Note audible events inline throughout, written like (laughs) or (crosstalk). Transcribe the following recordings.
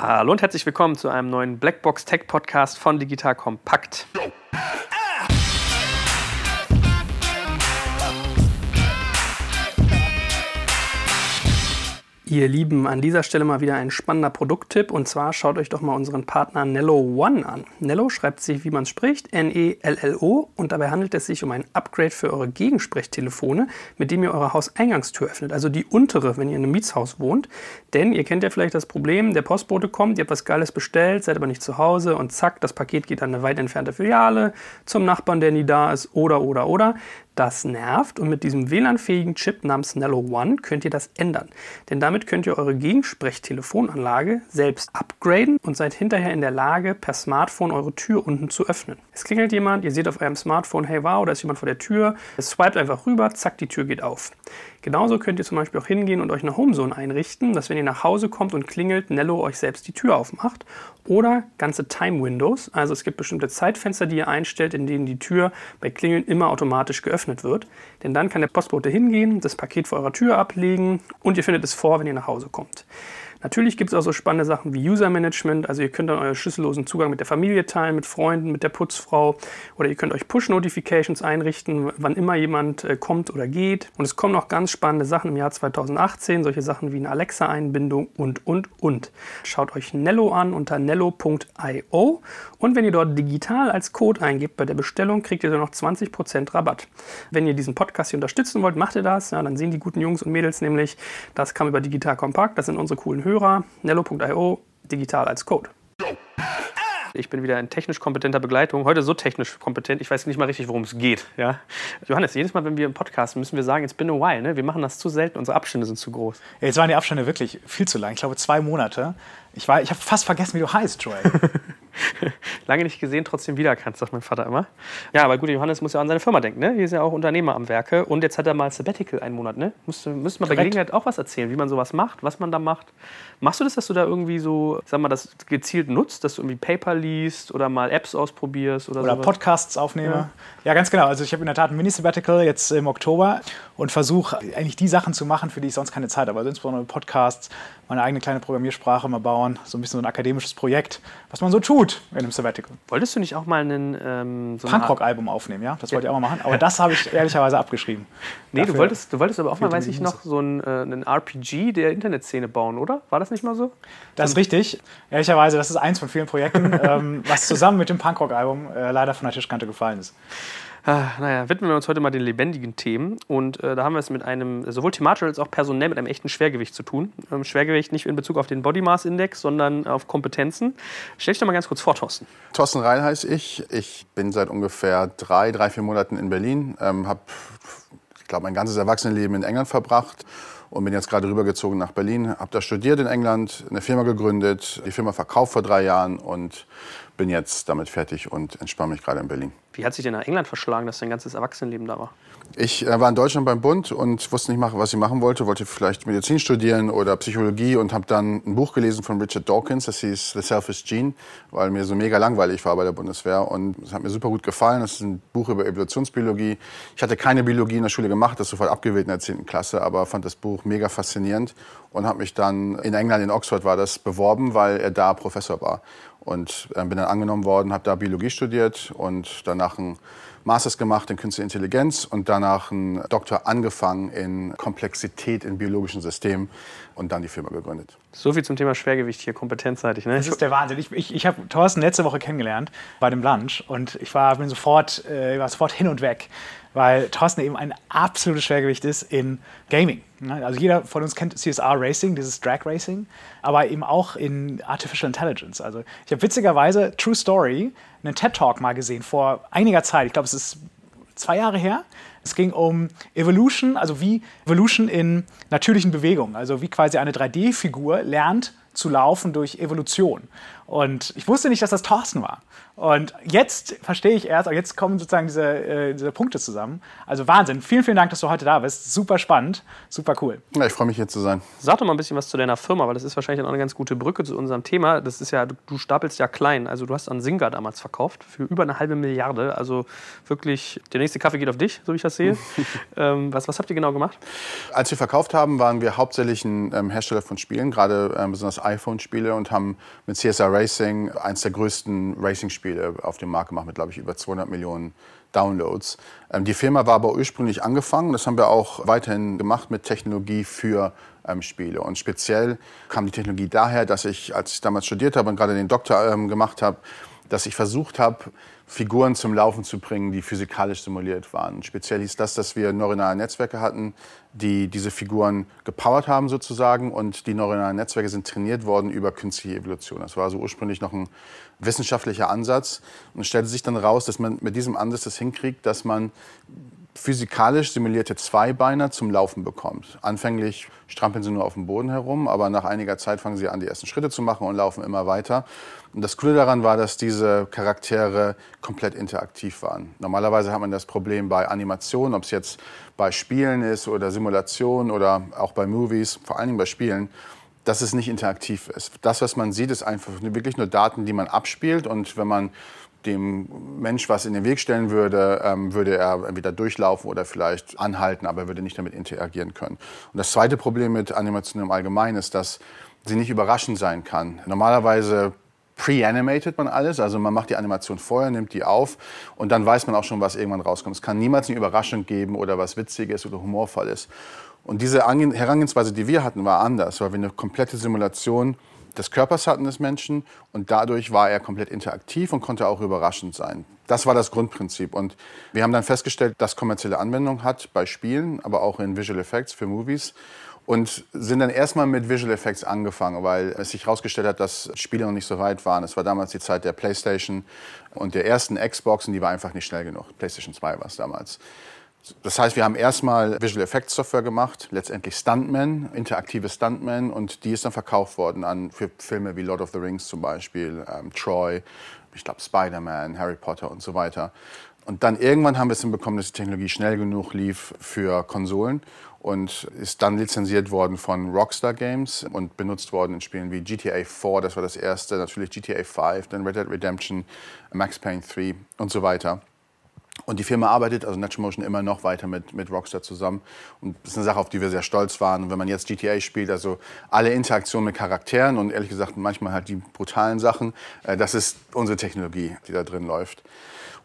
Hallo und herzlich willkommen zu einem neuen Blackbox Tech Podcast von Digital Kompakt. Ihr Lieben, an dieser Stelle mal wieder ein spannender Produkttipp und zwar schaut euch doch mal unseren Partner Nello One an. Nello schreibt sich, wie man spricht, N-E-L-L-O und dabei handelt es sich um ein Upgrade für eure Gegensprechtelefone, mit dem ihr eure Hauseingangstür öffnet, also die untere, wenn ihr in einem Mietshaus wohnt. Denn ihr kennt ja vielleicht das Problem, der Postbote kommt, ihr habt was Geiles bestellt, seid aber nicht zu Hause und zack, das Paket geht an eine weit entfernte Filiale, zum Nachbarn, der nie da ist oder oder oder. Das nervt und mit diesem WLAN-fähigen Chip namens Nello One könnt ihr das ändern. Denn damit könnt ihr eure Gegensprechtelefonanlage selbst upgraden und seid hinterher in der Lage, per Smartphone eure Tür unten zu öffnen. Es klingelt jemand, ihr seht auf eurem Smartphone, hey wow, da ist jemand vor der Tür. Es swipet einfach rüber, zack, die Tür geht auf. Genauso könnt ihr zum Beispiel auch hingehen und euch eine Homezone einrichten, dass wenn ihr nach Hause kommt und klingelt, Nello euch selbst die Tür aufmacht. Oder ganze Time Windows, also es gibt bestimmte Zeitfenster, die ihr einstellt, in denen die Tür bei Klingeln immer automatisch geöffnet wird. Denn dann kann der Postbote hingehen, das Paket vor eurer Tür ablegen und ihr findet es vor, wenn ihr nach Hause kommt. Natürlich gibt es auch so spannende Sachen wie User Management, also ihr könnt dann euren schlüssellosen Zugang mit der Familie teilen, mit Freunden, mit der Putzfrau oder ihr könnt euch Push-Notifications einrichten, wann immer jemand äh, kommt oder geht. Und es kommen noch ganz spannende Sachen im Jahr 2018, solche Sachen wie eine Alexa-Einbindung und, und, und. Schaut euch Nello an unter nello.io und wenn ihr dort digital als Code eingibt bei der Bestellung, kriegt ihr dann noch 20% Rabatt. Wenn ihr diesen Podcast hier unterstützen wollt, macht ihr das. Ja, dann sehen die guten Jungs und Mädels nämlich, das kam über Digital Kompakt, das sind unsere coolen Hörer, Nello.io, digital als Code. Ich bin wieder in technisch kompetenter Begleitung. Heute so technisch kompetent, ich weiß nicht mal richtig, worum es geht. Ja? Johannes, jedes Mal, wenn wir im Podcast müssen wir sagen, it's been a while. Ne? Wir machen das zu selten, unsere Abstände sind zu groß. Jetzt waren die Abstände wirklich viel zu lang. Ich glaube, zwei Monate. Ich, ich habe fast vergessen, wie du heißt, Joel. (laughs) (laughs) Lange nicht gesehen, trotzdem wiedererkannt, sagt mein Vater immer. Ja, aber gut, Johannes muss ja an seine Firma denken. Ne? Hier ist ja auch Unternehmer am Werke. Und jetzt hat er mal Sabbatical einen Monat. Ne? Müsste, müsste man bei Gelegenheit auch was erzählen, wie man sowas macht, was man da macht. Machst du das, dass du da irgendwie so, sag mal, das gezielt nutzt, dass du irgendwie Paper liest oder mal Apps ausprobierst oder Oder sowas? Podcasts aufnehme. Ja. ja, ganz genau. Also ich habe in der Tat ein Mini-Sabbatical jetzt im Oktober und versuche eigentlich die Sachen zu machen, für die ich sonst keine Zeit habe. Also insbesondere Podcasts, meine eigene kleine Programmiersprache mal bauen, so ein bisschen so ein akademisches Projekt, was man so tut in einem Sabbatical. Wolltest du nicht auch mal einen ähm, so Punkrock-Album aufnehmen, ja? Das wollte ich auch mal machen, aber das habe ich ehrlicherweise abgeschrieben. Nee, du wolltest, du wolltest aber auch mal, weiß ich noch, so ein, äh, einen RPG der Internetszene bauen, oder? War das nicht mal so? Das ist richtig. Ehrlicherweise, das ist eins von vielen Projekten, (laughs) ähm, was zusammen mit dem Punkrock-Album äh, leider von der Tischkante gefallen ist. Ah, naja, widmen wir uns heute mal den lebendigen Themen. Und äh, da haben wir es mit einem, sowohl thematisch als auch personell, mit einem echten Schwergewicht zu tun. Ähm, Schwergewicht nicht in Bezug auf den Body Mass Index, sondern auf Kompetenzen. Stell dich doch mal ganz kurz vor, Thorsten. Thorsten Rhein heiße ich. Ich bin seit ungefähr drei, drei, vier Monaten in Berlin. Ähm, habe, ich glaube, mein ganzes Erwachsenenleben in England verbracht und bin jetzt gerade rübergezogen nach Berlin. Habe da studiert in England, eine Firma gegründet, die Firma verkauft vor drei Jahren und bin jetzt damit fertig und entspanne mich gerade in Berlin. Wie hat sich denn nach England verschlagen, dass dein ganzes Erwachsenenleben da war? Ich äh, war in Deutschland beim Bund und wusste nicht, was ich machen wollte. Wollte vielleicht Medizin studieren oder Psychologie und habe dann ein Buch gelesen von Richard Dawkins, das hieß The Selfish Gene, weil mir so mega langweilig war bei der Bundeswehr. Und es hat mir super gut gefallen. Das ist ein Buch über Evolutionsbiologie. Ich hatte keine Biologie in der Schule gemacht, das sofort abgewählt in der 10. Klasse, aber fand das Buch mega faszinierend und habe mich dann in England, in Oxford war das, beworben, weil er da Professor war. Und äh, bin dann angenommen worden, habe da Biologie studiert und danach ein Masters gemacht in Künstliche Intelligenz und danach einen Doktor angefangen in Komplexität in biologischen Systemen und dann die Firma gegründet. So viel zum Thema Schwergewicht hier, kompetenzseitig. Ne? Das ist der Wahnsinn. Ich, ich, ich habe Thorsten letzte Woche kennengelernt bei dem Lunch und ich war, bin sofort, äh, war sofort hin und weg, weil Thorsten eben ein absolutes Schwergewicht ist in Gaming. Ne? Also jeder von uns kennt CSR Racing, dieses Drag Racing, aber eben auch in Artificial Intelligence. Also ich habe witzigerweise, True Story, einen TED-Talk mal gesehen vor einiger Zeit. Ich glaube, es ist zwei Jahre her. Es ging um Evolution, also wie Evolution in natürlichen Bewegungen, also wie quasi eine 3D-Figur lernt zu laufen durch Evolution. Und ich wusste nicht, dass das Thorsten war. Und jetzt verstehe ich erst, jetzt kommen sozusagen diese, äh, diese Punkte zusammen. Also Wahnsinn. Vielen, vielen Dank, dass du heute da bist. Super spannend, super cool. Ja, ich freue mich hier zu sein. Sag doch mal ein bisschen was zu deiner Firma, weil das ist wahrscheinlich auch eine ganz gute Brücke zu unserem Thema. Das ist ja, du, du stapelst ja klein. Also du hast an Singa damals verkauft für über eine halbe Milliarde. Also wirklich, der nächste Kaffee geht auf dich, so wie ich das sehe. (laughs) ähm, was, was habt ihr genau gemacht? Als wir verkauft haben, waren wir hauptsächlich ein ähm, Hersteller von Spielen, gerade ähm, besonders iPhone-Spiele und haben mit CSR Racing eins der größten Racing-Spiele auf dem Markt gemacht mit, glaube ich, über 200 Millionen Downloads. Ähm, die Firma war aber ursprünglich angefangen, das haben wir auch weiterhin gemacht mit Technologie für ähm, Spiele. Und speziell kam die Technologie daher, dass ich, als ich damals studiert habe und gerade den Doktor ähm, gemacht habe, dass ich versucht habe, Figuren zum Laufen zu bringen, die physikalisch simuliert waren. Speziell hieß das, dass wir neuronale Netzwerke hatten, die diese Figuren gepowert haben sozusagen und die neuronalen Netzwerke sind trainiert worden über künstliche Evolution. Das war also ursprünglich noch ein wissenschaftlicher Ansatz und es stellte sich dann raus, dass man mit diesem Ansatz das hinkriegt, dass man physikalisch simulierte Zweibeiner zum Laufen bekommt. Anfänglich strampeln sie nur auf dem Boden herum, aber nach einiger Zeit fangen sie an, die ersten Schritte zu machen und laufen immer weiter. Und das Coole daran war, dass diese Charaktere komplett interaktiv waren. Normalerweise hat man das Problem bei Animationen, ob es jetzt bei Spielen ist oder Simulationen oder auch bei Movies, vor allen Dingen bei Spielen, dass es nicht interaktiv ist. Das, was man sieht, ist einfach wirklich nur Daten, die man abspielt. Und wenn man dem Mensch was in den Weg stellen würde, ähm, würde er entweder durchlaufen oder vielleicht anhalten, aber er würde nicht damit interagieren können. Und das zweite Problem mit Animation im Allgemeinen ist, dass sie nicht überraschend sein kann. Normalerweise pre-animated man alles, also man macht die Animation vorher, nimmt die auf und dann weiß man auch schon, was irgendwann rauskommt. Es kann niemals eine Überraschung geben oder was Witziges oder humorvolles. Und diese Herangehensweise, die wir hatten, war anders, weil wir eine komplette Simulation des Körpers hatten des Menschen und dadurch war er komplett interaktiv und konnte auch überraschend sein. Das war das Grundprinzip und wir haben dann festgestellt, dass kommerzielle Anwendung hat bei Spielen, aber auch in Visual Effects für Movies und sind dann erstmal mit Visual Effects angefangen, weil es sich herausgestellt hat, dass Spiele noch nicht so weit waren. Es war damals die Zeit der PlayStation und der ersten Xbox und die war einfach nicht schnell genug. PlayStation 2 war es damals. Das heißt, wir haben erstmal Visual Effects Software gemacht, letztendlich Stuntman, interaktive Stuntman und die ist dann verkauft worden an für Filme wie Lord of the Rings zum Beispiel, ähm, Troy, ich glaube Spider-Man, Harry Potter und so weiter. Und dann irgendwann haben wir es hinbekommen, dass die Technologie schnell genug lief für Konsolen und ist dann lizenziert worden von Rockstar Games und benutzt worden in Spielen wie GTA 4, das war das erste, natürlich GTA 5, dann Red Dead Redemption, Max Payne 3 und so weiter. Und die Firma arbeitet, also Natural Motion, immer noch weiter mit, mit Rockstar zusammen. Und das ist eine Sache, auf die wir sehr stolz waren. Und wenn man jetzt GTA spielt, also alle Interaktionen mit Charakteren und ehrlich gesagt manchmal halt die brutalen Sachen, äh, das ist unsere Technologie, die da drin läuft.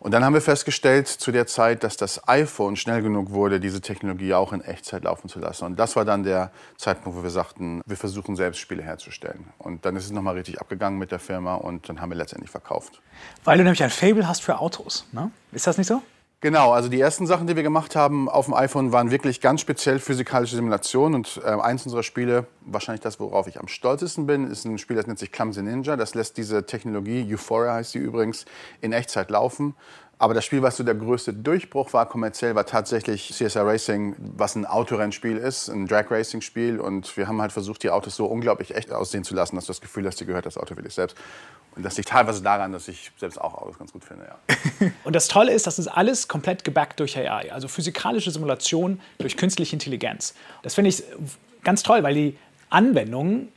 Und dann haben wir festgestellt zu der Zeit, dass das iPhone schnell genug wurde, diese Technologie auch in Echtzeit laufen zu lassen. Und das war dann der Zeitpunkt, wo wir sagten, wir versuchen selbst Spiele herzustellen. Und dann ist es nochmal richtig abgegangen mit der Firma und dann haben wir letztendlich verkauft. Weil du nämlich ein Fable hast für Autos, ne? Ist das nicht so? Genau, also die ersten Sachen, die wir gemacht haben auf dem iPhone, waren wirklich ganz speziell physikalische Simulationen. Und äh, eins unserer Spiele, wahrscheinlich das, worauf ich am stolzesten bin, ist ein Spiel, das nennt sich Clumsy Ninja. Das lässt diese Technologie, Euphoria heißt sie übrigens, in Echtzeit laufen. Aber das Spiel, was so der größte Durchbruch war kommerziell, war tatsächlich CSR Racing, was ein Autorennspiel ist, ein Drag Racing Spiel. Und wir haben halt versucht, die Autos so unglaublich echt aussehen zu lassen, dass du das Gefühl hast, dir gehört das Auto wirklich selbst. Und das liegt teilweise daran, dass ich selbst auch Autos ganz gut finde. Ja. (laughs) Und das Tolle ist, das ist alles komplett gebackt durch AI, also physikalische Simulation durch künstliche Intelligenz. Das finde ich ganz toll, weil die Anwendungen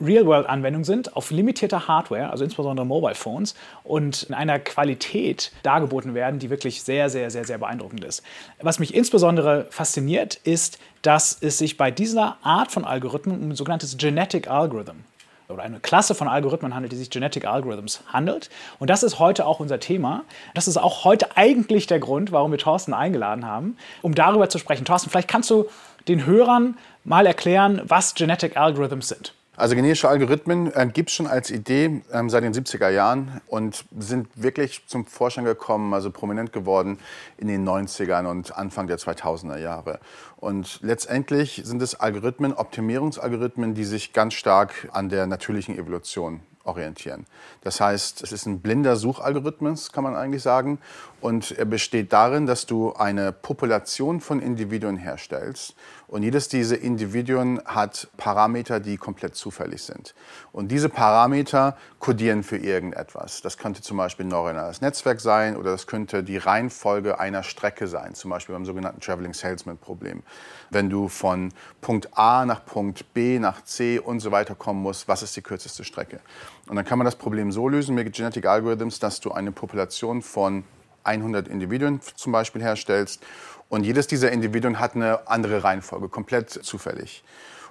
Real-World-Anwendungen sind auf limitierter Hardware, also insbesondere Mobile Phones, und in einer Qualität dargeboten werden, die wirklich sehr, sehr, sehr, sehr beeindruckend ist. Was mich insbesondere fasziniert, ist, dass es sich bei dieser Art von Algorithmen um ein sogenanntes Genetic Algorithm oder eine Klasse von Algorithmen handelt, die sich Genetic Algorithms handelt. Und das ist heute auch unser Thema. Das ist auch heute eigentlich der Grund, warum wir Thorsten eingeladen haben, um darüber zu sprechen. Thorsten, vielleicht kannst du den Hörern mal erklären, was Genetic Algorithms sind. Also genetische Algorithmen äh, gibt es schon als Idee ähm, seit den 70er Jahren und sind wirklich zum Vorschein gekommen, also prominent geworden in den 90ern und Anfang der 2000er Jahre. Und letztendlich sind es Algorithmen, Optimierungsalgorithmen, die sich ganz stark an der natürlichen Evolution orientieren. Das heißt, es ist ein blinder Suchalgorithmus, kann man eigentlich sagen. Und er besteht darin, dass du eine Population von Individuen herstellst. Und jedes dieser Individuen hat Parameter, die komplett zufällig sind. Und diese Parameter kodieren für irgendetwas. Das könnte zum Beispiel ein neuronales Netzwerk sein oder das könnte die Reihenfolge einer Strecke sein, zum Beispiel beim sogenannten Traveling Salesman Problem. Wenn du von Punkt A nach Punkt B nach C und so weiter kommen musst, was ist die kürzeste Strecke? Und dann kann man das Problem so lösen mit Genetic Algorithms, dass du eine Population von 100 Individuen zum Beispiel herstellst und jedes dieser Individuen hat eine andere Reihenfolge, komplett zufällig.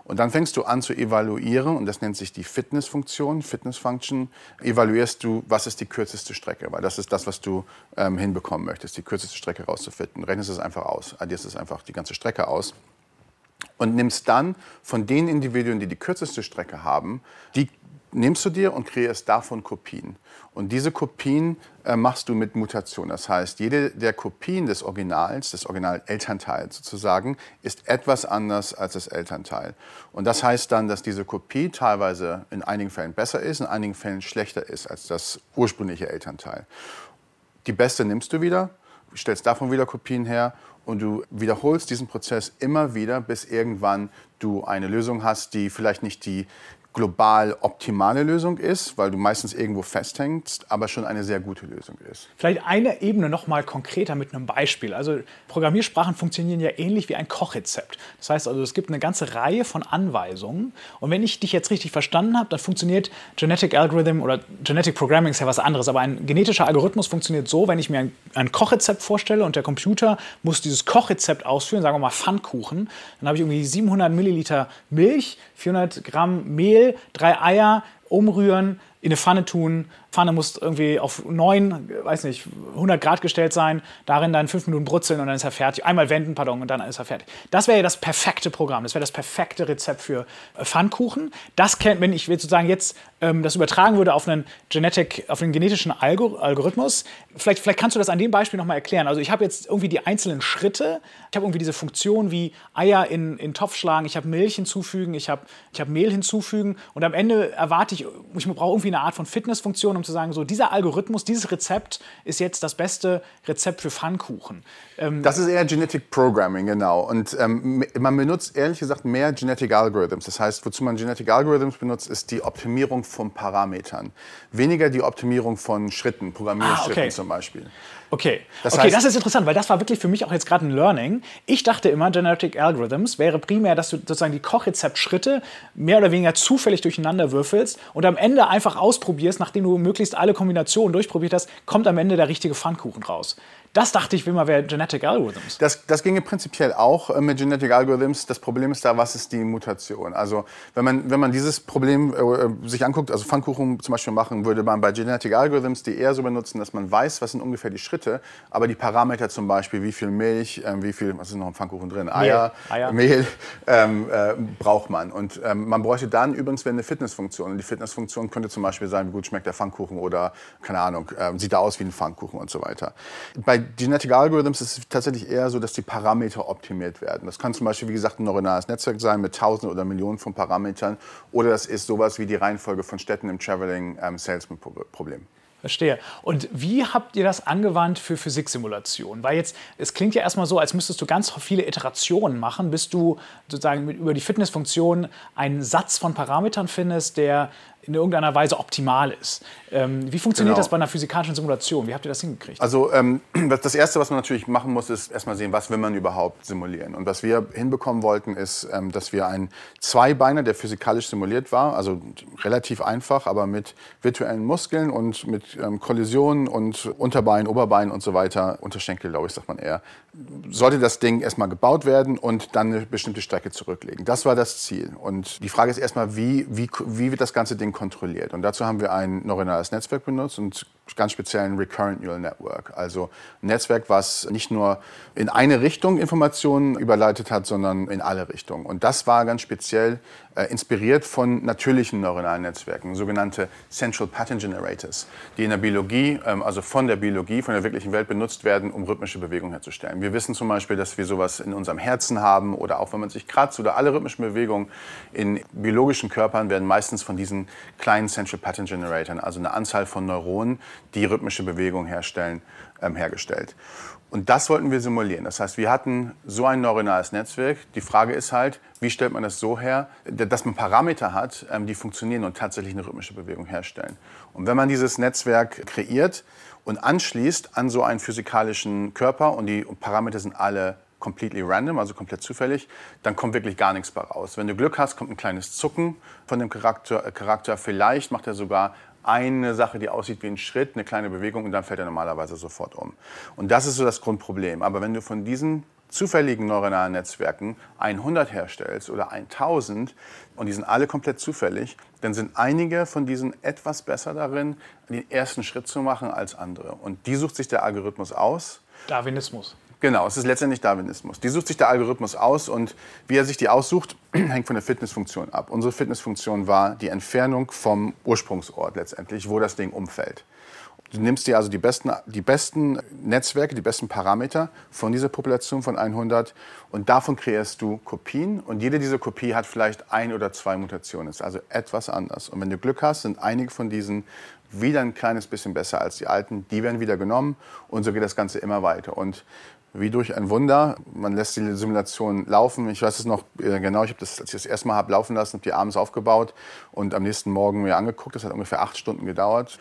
Und dann fängst du an zu evaluieren, und das nennt sich die Fitnessfunktion, Fitness-Function. Evaluierst du, was ist die kürzeste Strecke, weil das ist das, was du ähm, hinbekommen möchtest, die kürzeste Strecke rauszufinden. Rechnest es einfach aus, addierst es einfach die ganze Strecke aus und nimmst dann von den Individuen, die die kürzeste Strecke haben, die nimmst du dir und kreierst davon Kopien. Und diese Kopien äh, machst du mit Mutation. Das heißt, jede der Kopien des Originals, des Original-Elternteils sozusagen, ist etwas anders als das Elternteil. Und das heißt dann, dass diese Kopie teilweise in einigen Fällen besser ist, in einigen Fällen schlechter ist als das ursprüngliche Elternteil. Die beste nimmst du wieder, stellst davon wieder Kopien her und du wiederholst diesen Prozess immer wieder, bis irgendwann du eine Lösung hast, die vielleicht nicht die global optimale Lösung ist, weil du meistens irgendwo festhängst, aber schon eine sehr gute Lösung ist. Vielleicht eine Ebene noch mal konkreter mit einem Beispiel. Also Programmiersprachen funktionieren ja ähnlich wie ein Kochrezept. Das heißt also, es gibt eine ganze Reihe von Anweisungen und wenn ich dich jetzt richtig verstanden habe, dann funktioniert Genetic Algorithm oder Genetic Programming ist ja was anderes, aber ein genetischer Algorithmus funktioniert so, wenn ich mir ein, ein Kochrezept vorstelle und der Computer muss dieses Kochrezept ausführen, sagen wir mal Pfannkuchen, dann habe ich irgendwie 700 Milliliter Milch, 400 Gramm Mehl, drei Eier, umrühren, in eine Pfanne tun. Pfanne muss irgendwie auf 9, weiß nicht, 100 Grad gestellt sein, darin dann 5 Minuten brutzeln und dann ist er fertig. Einmal wenden, pardon, und dann ist er fertig. Das wäre ja das perfekte Programm, das wäre das perfekte Rezept für äh, Pfannkuchen. Das kennt, wenn ich sozusagen jetzt ähm, das übertragen würde auf einen, Genetic, auf einen genetischen Algor Algorithmus, vielleicht, vielleicht kannst du das an dem Beispiel nochmal erklären. Also ich habe jetzt irgendwie die einzelnen Schritte, ich habe irgendwie diese Funktion wie Eier in, in Topf schlagen, ich habe Milch hinzufügen, ich habe ich hab Mehl hinzufügen und am Ende erwarte ich, ich brauche irgendwie eine Art von Fitnessfunktion, um zu sagen, so dieser Algorithmus, dieses Rezept ist jetzt das beste Rezept für Pfannkuchen. Ähm das ist eher Genetic Programming, genau. Und ähm, man benutzt ehrlich gesagt mehr Genetic Algorithms. Das heißt, wozu man Genetic Algorithms benutzt, ist die Optimierung von Parametern. Weniger die Optimierung von Schritten, Programmierschritten ah, okay. zum Beispiel. Okay, das, okay, das ist interessant, weil das war wirklich für mich auch jetzt gerade ein Learning. Ich dachte immer, Genetic Algorithms wäre primär, dass du sozusagen die Kochrezeptschritte mehr oder weniger zufällig durcheinander würfelst und am Ende einfach ausprobierst, nachdem du möglichst alle Kombinationen durchprobiert hast, kommt am Ende der richtige Pfannkuchen raus. Das dachte ich immer wäre Genetic Algorithms. Das, das ginge prinzipiell auch äh, mit Genetic Algorithms. Das Problem ist da, was ist die Mutation? Also wenn man, wenn man dieses Problem äh, sich anguckt, also Pfannkuchen zum Beispiel machen, würde man bei Genetic Algorithms die eher so benutzen, dass man weiß, was sind ungefähr die Schritte, aber die Parameter zum Beispiel, wie viel Milch, äh, wie viel, was ist noch im Pfannkuchen drin? Eier, Mehl, Eier. Mehl ähm, äh, braucht man. Und ähm, man bräuchte dann übrigens eine Fitnessfunktion. Und die Fitnessfunktion könnte zum Beispiel sein, wie gut schmeckt der Pfannkuchen oder, keine Ahnung, äh, sieht er aus wie ein Pfannkuchen und so weiter. Bei Genetic Algorithms ist es tatsächlich eher so, dass die Parameter optimiert werden. Das kann zum Beispiel, wie gesagt, ein neuronales Netzwerk sein mit Tausenden oder Millionen von Parametern. Oder das ist sowas wie die Reihenfolge von Städten im Traveling ähm, Salesman Problem. Verstehe. Und wie habt ihr das angewandt für Physiksimulationen? Weil jetzt, es klingt ja erstmal so, als müsstest du ganz viele Iterationen machen, bis du sozusagen über die Fitnessfunktion einen Satz von Parametern findest, der in irgendeiner Weise optimal ist. Ähm, wie funktioniert genau. das bei einer physikalischen Simulation? Wie habt ihr das hingekriegt? Also ähm, (clears throat) das Erste, was man natürlich machen muss, ist erstmal sehen, was will man überhaupt simulieren. Und was wir hinbekommen wollten, ist, ähm, dass wir einen Zweibeiner, der physikalisch simuliert war, also relativ einfach, aber mit virtuellen Muskeln und mit ähm, Kollisionen und Unterbein, Oberbein und so weiter, Unterschenkel, glaube ich, sagt man eher, sollte das Ding erstmal gebaut werden und dann eine bestimmte Strecke zurücklegen. Das war das Ziel. Und die Frage ist erstmal, wie, wie, wie wird das ganze Ding kontrolliert. Und dazu haben wir ein neuronales Netzwerk benutzt und ganz speziell ein Recurrent Neural Network. Also ein Netzwerk, was nicht nur in eine Richtung Informationen überleitet hat, sondern in alle Richtungen. Und das war ganz speziell äh, inspiriert von natürlichen neuronalen Netzwerken, sogenannte Central Pattern Generators, die in der Biologie, ähm, also von der Biologie, von der wirklichen Welt benutzt werden, um rhythmische Bewegungen herzustellen. Wir wissen zum Beispiel, dass wir sowas in unserem Herzen haben oder auch wenn man sich kratzt oder alle rhythmischen Bewegungen in biologischen Körpern werden meistens von diesen kleinen Central Pattern Generatoren, also eine Anzahl von Neuronen, die rhythmische Bewegungen herstellen, ähm, hergestellt. Und das wollten wir simulieren. Das heißt, wir hatten so ein neuronales Netzwerk. Die Frage ist halt, wie stellt man das so her, dass man Parameter hat, ähm, die funktionieren und tatsächlich eine rhythmische Bewegung herstellen. Und wenn man dieses Netzwerk kreiert und anschließt an so einen physikalischen Körper und die Parameter sind alle completely random, also komplett zufällig, dann kommt wirklich gar nichts bei raus. Wenn du Glück hast, kommt ein kleines Zucken von dem Charakter. Äh, Charakter. Vielleicht macht er sogar eine Sache, die aussieht wie ein Schritt, eine kleine Bewegung und dann fällt er normalerweise sofort um. Und das ist so das Grundproblem. Aber wenn du von diesen zufälligen neuronalen Netzwerken 100 herstellst oder 1000 und die sind alle komplett zufällig, dann sind einige von diesen etwas besser darin, den ersten Schritt zu machen als andere. Und die sucht sich der Algorithmus aus. Darwinismus. Genau, es ist letztendlich Darwinismus. Die sucht sich der Algorithmus aus und wie er sich die aussucht, (clears throat) hängt von der Fitnessfunktion ab. Unsere Fitnessfunktion war die Entfernung vom Ursprungsort letztendlich, wo das Ding umfällt. Du nimmst dir also die besten, die besten Netzwerke, die besten Parameter von dieser Population von 100 und davon kreierst du Kopien und jede dieser Kopie hat vielleicht ein oder zwei Mutationen, ist also etwas anders. Und wenn du Glück hast, sind einige von diesen wieder ein kleines bisschen besser als die alten, die werden wieder genommen und so geht das Ganze immer weiter. Und wie durch ein Wunder. Man lässt die Simulation laufen. Ich weiß es noch äh, genau, ich habe das, als ich das erste Mal habe laufen lassen, habe die abends aufgebaut und am nächsten Morgen mir angeguckt. Das hat ungefähr acht Stunden gedauert.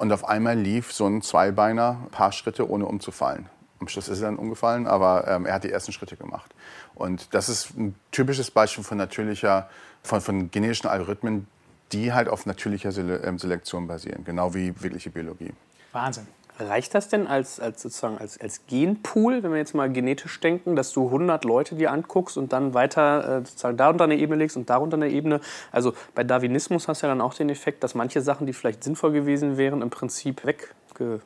Und auf einmal lief so ein Zweibeiner ein paar Schritte, ohne umzufallen. Am Schluss ist er dann umgefallen, aber ähm, er hat die ersten Schritte gemacht. Und das ist ein typisches Beispiel von natürlicher, von, von genetischen Algorithmen, die halt auf natürlicher ähm, Selektion basieren, genau wie wirkliche Biologie. Wahnsinn. Reicht das denn als, als, sozusagen als, als Genpool, wenn wir jetzt mal genetisch denken, dass du 100 Leute dir anguckst und dann weiter äh, sozusagen darunter eine Ebene legst und darunter eine Ebene? Also bei Darwinismus hast du ja dann auch den Effekt, dass manche Sachen, die vielleicht sinnvoll gewesen wären, im Prinzip wegge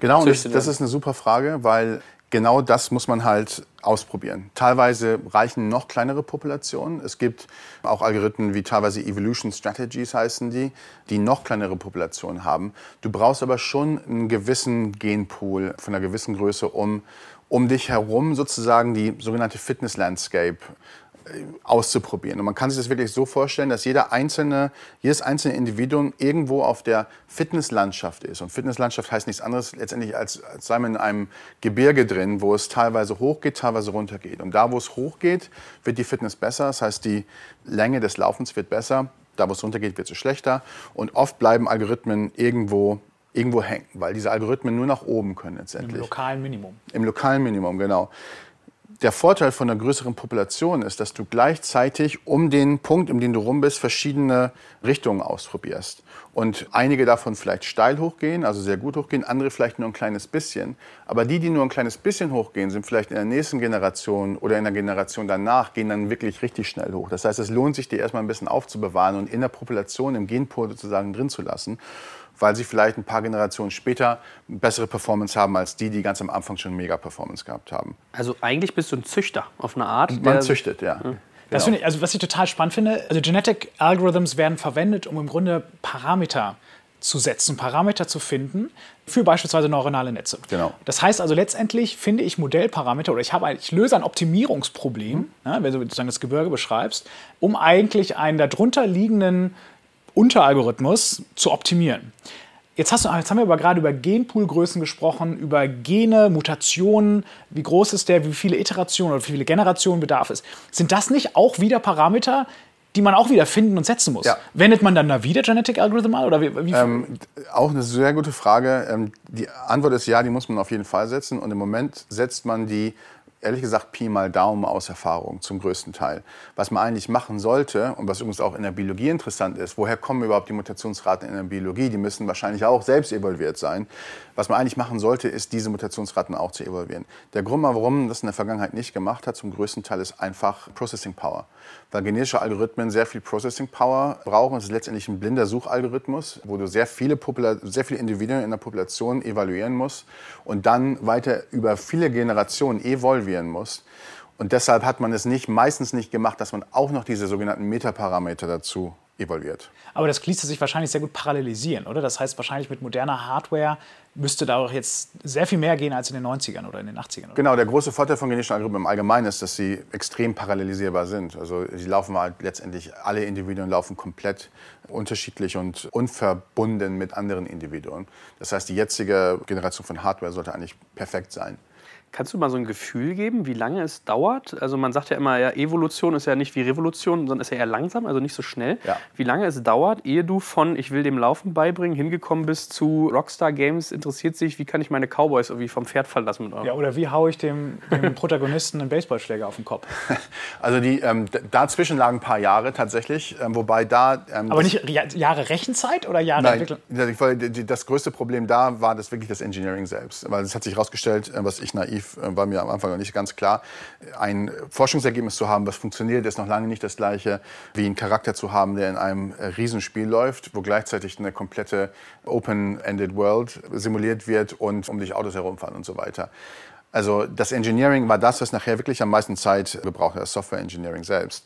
Genau, und das, das ist eine super Frage, weil genau das muss man halt ausprobieren. Teilweise reichen noch kleinere Populationen. Es gibt auch Algorithmen wie teilweise Evolution Strategies heißen die, die noch kleinere Populationen haben. Du brauchst aber schon einen gewissen Genpool von einer gewissen Größe, um, um dich herum sozusagen die sogenannte Fitness Landscape auszuprobieren. Und man kann sich das wirklich so vorstellen, dass jeder einzelne, jedes einzelne Individuum irgendwo auf der Fitnesslandschaft ist. Und Fitnesslandschaft heißt nichts anderes letztendlich, als, als sei man in einem Gebirge drin, wo es teilweise hochgeht, teilweise runtergeht. Und da, wo es hochgeht, wird die Fitness besser. Das heißt, die Länge des Laufens wird besser. Da, wo es runtergeht, wird es schlechter. Und oft bleiben Algorithmen irgendwo irgendwo hängen, weil diese Algorithmen nur nach oben können letztendlich. Im lokalen Minimum. Im lokalen Minimum, genau der Vorteil von einer größeren Population ist, dass du gleichzeitig um den Punkt, um den du rum bist, verschiedene Richtungen ausprobierst. Und einige davon vielleicht steil hochgehen, also sehr gut hochgehen, andere vielleicht nur ein kleines bisschen. Aber die, die nur ein kleines bisschen hochgehen, sind vielleicht in der nächsten Generation oder in der Generation danach, gehen dann wirklich richtig schnell hoch. Das heißt, es lohnt sich, die erstmal ein bisschen aufzubewahren und in der Population, im Genpool sozusagen drin zu lassen weil sie vielleicht ein paar Generationen später bessere Performance haben als die, die ganz am Anfang schon mega Performance gehabt haben. Also eigentlich bist du ein Züchter auf eine Art. Man züchtet, ja. Mhm. Das genau. ich, also was ich total spannend finde, also Genetic Algorithms werden verwendet, um im Grunde Parameter zu setzen, Parameter zu finden für beispielsweise neuronale Netze. Genau. Das heißt also letztendlich finde ich Modellparameter oder ich, habe, ich löse ein Optimierungsproblem, mhm. ja, wenn du sozusagen das Gebirge beschreibst, um eigentlich einen darunter liegenden Unteralgorithmus zu optimieren. Jetzt, hast du, jetzt haben wir aber gerade über Genpoolgrößen gesprochen, über Gene, Mutationen, wie groß ist der, wie viele Iterationen oder wie viele Generationen bedarf es. Sind das nicht auch wieder Parameter, die man auch wieder finden und setzen muss? Ja. Wendet man dann da wieder Genetic Algorithm an? Oder wie, wie ähm, auch eine sehr gute Frage. Ähm, die Antwort ist ja, die muss man auf jeden Fall setzen. Und im Moment setzt man die ehrlich gesagt Pi mal Daumen aus Erfahrung zum größten Teil. Was man eigentlich machen sollte und was übrigens auch in der Biologie interessant ist, woher kommen überhaupt die Mutationsraten in der Biologie? Die müssen wahrscheinlich auch selbst evolviert sein. Was man eigentlich machen sollte, ist diese Mutationsraten auch zu evolvieren. Der Grund, warum man das in der Vergangenheit nicht gemacht hat, zum größten Teil ist einfach Processing Power. Weil genetische Algorithmen sehr viel Processing Power brauchen. Es ist letztendlich ein blinder Suchalgorithmus, wo du sehr viele, sehr viele Individuen in der Population evaluieren musst und dann weiter über viele Generationen evolvieren evaluieren muss. Und deshalb hat man es nicht, meistens nicht gemacht, dass man auch noch diese sogenannten Metaparameter dazu evaluiert. Aber das ließe sich wahrscheinlich sehr gut parallelisieren, oder? Das heißt, wahrscheinlich mit moderner Hardware müsste da auch jetzt sehr viel mehr gehen als in den 90ern oder in den 80ern. Oder? Genau, der große Vorteil von genetischen Algorithmen im Allgemeinen ist, dass sie extrem parallelisierbar sind. Also sie laufen halt letztendlich, alle Individuen laufen komplett unterschiedlich und unverbunden mit anderen Individuen. Das heißt, die jetzige Generation von Hardware sollte eigentlich perfekt sein. Kannst du mal so ein Gefühl geben, wie lange es dauert? Also man sagt ja immer, ja, Evolution ist ja nicht wie Revolution, sondern ist ja eher langsam, also nicht so schnell. Ja. Wie lange es dauert, ehe du von ich will dem Laufen beibringen hingekommen bist zu Rockstar Games interessiert sich, wie kann ich meine Cowboys irgendwie vom Pferd verlassen mit eurem? Ja, oder wie haue ich dem, dem (laughs) Protagonisten einen Baseballschläger auf den Kopf? (laughs) Also die, ähm, dazwischen lagen ein paar Jahre tatsächlich, ähm, wobei da... Ähm, Aber nicht Jahre Rechenzeit oder Jahre Nein, Entwicklung? Das größte Problem da war das wirklich das Engineering selbst, weil es hat sich herausgestellt, äh, was ich naiv intuitiv, äh, war mir am Anfang noch nicht ganz klar. Ein Forschungsergebnis zu haben, was funktioniert, ist noch lange nicht das gleiche wie einen Charakter zu haben, der in einem äh, Riesenspiel läuft, wo gleichzeitig eine komplette Open-Ended World simuliert wird und um dich Autos herumfahren und so weiter. Also das Engineering war das, was nachher wirklich am meisten Zeit gebraucht hat, das Software Engineering selbst.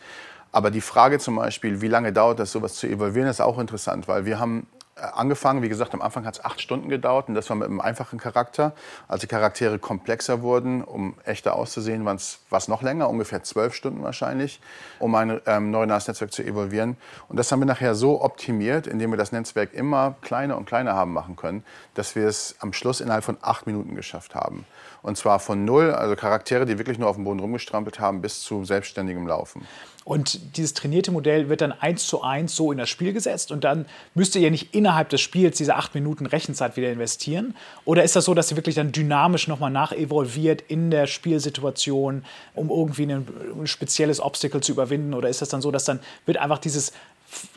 Aber die Frage zum Beispiel, wie lange dauert das, sowas zu evolvieren, ist auch interessant, weil wir haben angefangen, wie gesagt, am Anfang hat es acht Stunden gedauert und das war mit einem einfachen Charakter. Als die Charaktere komplexer wurden, um echter auszusehen, war es noch länger, ungefähr zwölf Stunden wahrscheinlich, um ein ähm, neuronales Netzwerk zu evolvieren. Und das haben wir nachher so optimiert, indem wir das Netzwerk immer kleiner und kleiner haben machen können, dass wir es am Schluss innerhalb von acht Minuten geschafft haben. Und zwar von null, also Charaktere, die wirklich nur auf dem Boden rumgestrampelt haben, bis zu selbstständigem Laufen. Und dieses trainierte Modell wird dann eins zu eins so in das Spiel gesetzt und dann müsst ihr ja nicht innerhalb des Spiels diese acht Minuten Rechenzeit wieder investieren. Oder ist das so, dass sie wirklich dann dynamisch nochmal nachevolviert in der Spielsituation, um irgendwie ein, ein spezielles Obstacle zu überwinden? Oder ist das dann so, dass dann wird einfach dieses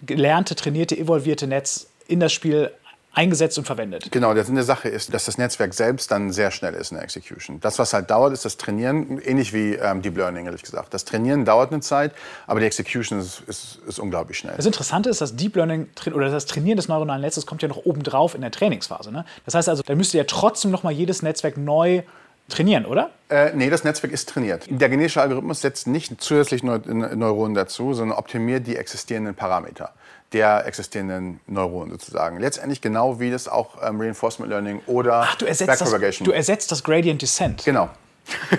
gelernte, trainierte, evolvierte Netz in das Spiel eingesetzt und verwendet. Genau, der Sinn der Sache ist, dass das Netzwerk selbst dann sehr schnell ist in der Execution. Das, was halt dauert, ist das Trainieren, ähnlich wie ähm, Deep Learning, ehrlich gesagt. Das Trainieren dauert eine Zeit, aber die Execution ist, ist, ist unglaublich schnell. Das Interessante ist, dass Deep Learning oder das Trainieren des neuronalen Netzes kommt ja noch obendrauf in der Trainingsphase. Ne? Das heißt also, da müsst ihr ja trotzdem noch mal jedes Netzwerk neu trainieren, oder? Äh, nee, das Netzwerk ist trainiert. Der genetische Algorithmus setzt nicht zusätzlich Neuronen dazu, sondern optimiert die existierenden Parameter der existierenden Neuronen sozusagen. Letztendlich genau wie das auch ähm, Reinforcement Learning oder Ach, du ersetzt Backpropagation. Das, du ersetzt das Gradient Descent. Genau.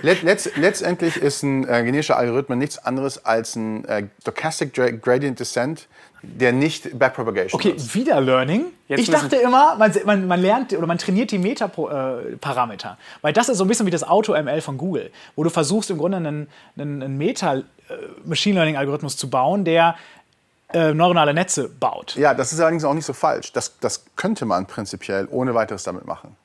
Let, letzt, letztendlich ist ein äh, genetischer Algorithmus nichts anderes als ein äh, Stochastic Gradient Descent, der nicht Backpropagation okay, ist. Okay, wieder Learning. Jetzt ich dachte immer, man, man, man, lernt oder man trainiert die Meta-Parameter. Äh, Weil das ist so ein bisschen wie das Auto-ML von Google, wo du versuchst im Grunde einen, einen, einen Meta-Machine äh, Learning-Algorithmus zu bauen, der äh, neuronale Netze baut. Ja, das ist allerdings auch nicht so falsch. Das, das könnte man prinzipiell ohne weiteres damit machen.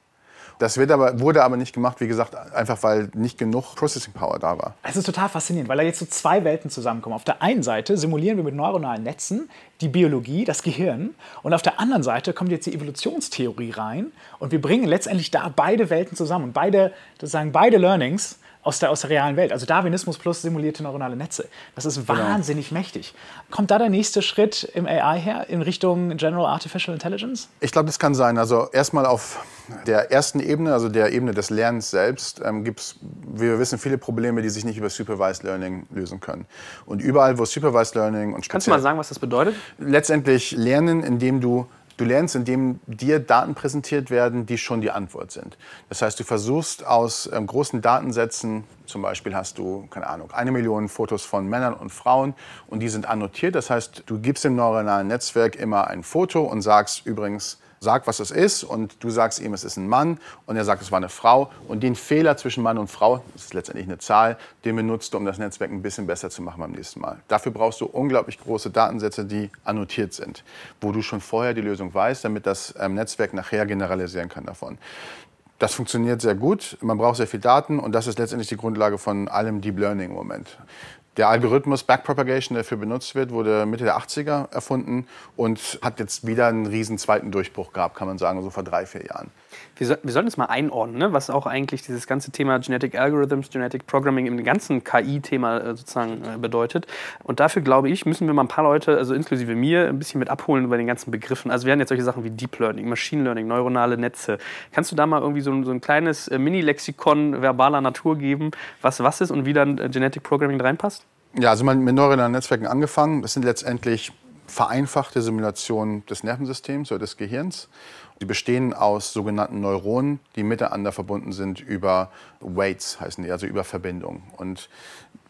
Das wird aber, wurde aber nicht gemacht, wie gesagt, einfach weil nicht genug Processing Power da war. Es ist total faszinierend, weil da jetzt so zwei Welten zusammenkommen. Auf der einen Seite simulieren wir mit neuronalen Netzen die Biologie, das Gehirn. Und auf der anderen Seite kommt jetzt die Evolutionstheorie rein. Und wir bringen letztendlich da beide Welten zusammen. Und beide, sozusagen beide Learnings aus der, aus der realen Welt. Also Darwinismus plus simulierte neuronale Netze. Das ist genau. wahnsinnig genau. mächtig. Kommt da der nächste Schritt im AI her in Richtung General Artificial Intelligence? Ich glaube, das kann sein. Also erstmal auf der ersten Ebene, also der Ebene des Lernens selbst, ähm, gibt es, wie wir wissen, viele Probleme, die sich nicht über Supervised Learning lösen können. Und überall, wo Supervised Learning und Kannst du mal sagen, was das bedeutet? Letztendlich lernen, indem du Du lernst, indem dir Daten präsentiert werden, die schon die Antwort sind. Das heißt, du versuchst aus ähm, großen Datensätzen, zum Beispiel hast du, keine Ahnung, eine Million Fotos von Männern und Frauen und die sind annotiert. Das heißt, du gibst dem neuronalen Netzwerk immer ein Foto und sagst übrigens, sag, was es ist und du sagst ihm, es ist ein Mann und er sagt, es war eine Frau und den Fehler zwischen Mann und Frau, das ist letztendlich eine Zahl, den benutzt du, um das Netzwerk ein bisschen besser zu machen beim nächsten Mal. Dafür brauchst du unglaublich große Datensätze, die annotiert sind, wo du schon vorher die Lösung weißt, damit das ähm, Netzwerk nachher generalisieren kann davon. Das funktioniert sehr gut. Man braucht sehr viel Daten und das ist letztendlich die Grundlage von allem Deep Learning im Moment. Der Algorithmus Backpropagation, der dafür benutzt wird, wurde Mitte der 80er erfunden und hat jetzt wieder einen riesen zweiten Durchbruch gehabt, kann man sagen, so vor drei, vier Jahren. Wir, so, wir sollten es mal einordnen, ne? was auch eigentlich dieses ganze Thema Genetic Algorithms, Genetic Programming im ganzen KI-Thema äh, sozusagen äh, bedeutet. Und dafür, glaube ich, müssen wir mal ein paar Leute, also inklusive mir, ein bisschen mit abholen über den ganzen Begriffen. Also wir haben jetzt solche Sachen wie Deep Learning, Machine Learning, neuronale Netze. Kannst du da mal irgendwie so ein, so ein kleines äh, Mini-Lexikon verbaler Natur geben, was was ist und wie dann äh, Genetic Programming reinpasst? Ja, also man mit neuronalen Netzwerken angefangen. Das sind letztendlich vereinfachte Simulationen des Nervensystems oder des Gehirns. Die bestehen aus sogenannten Neuronen, die miteinander verbunden sind über Weights, heißen die, also über Verbindungen. Und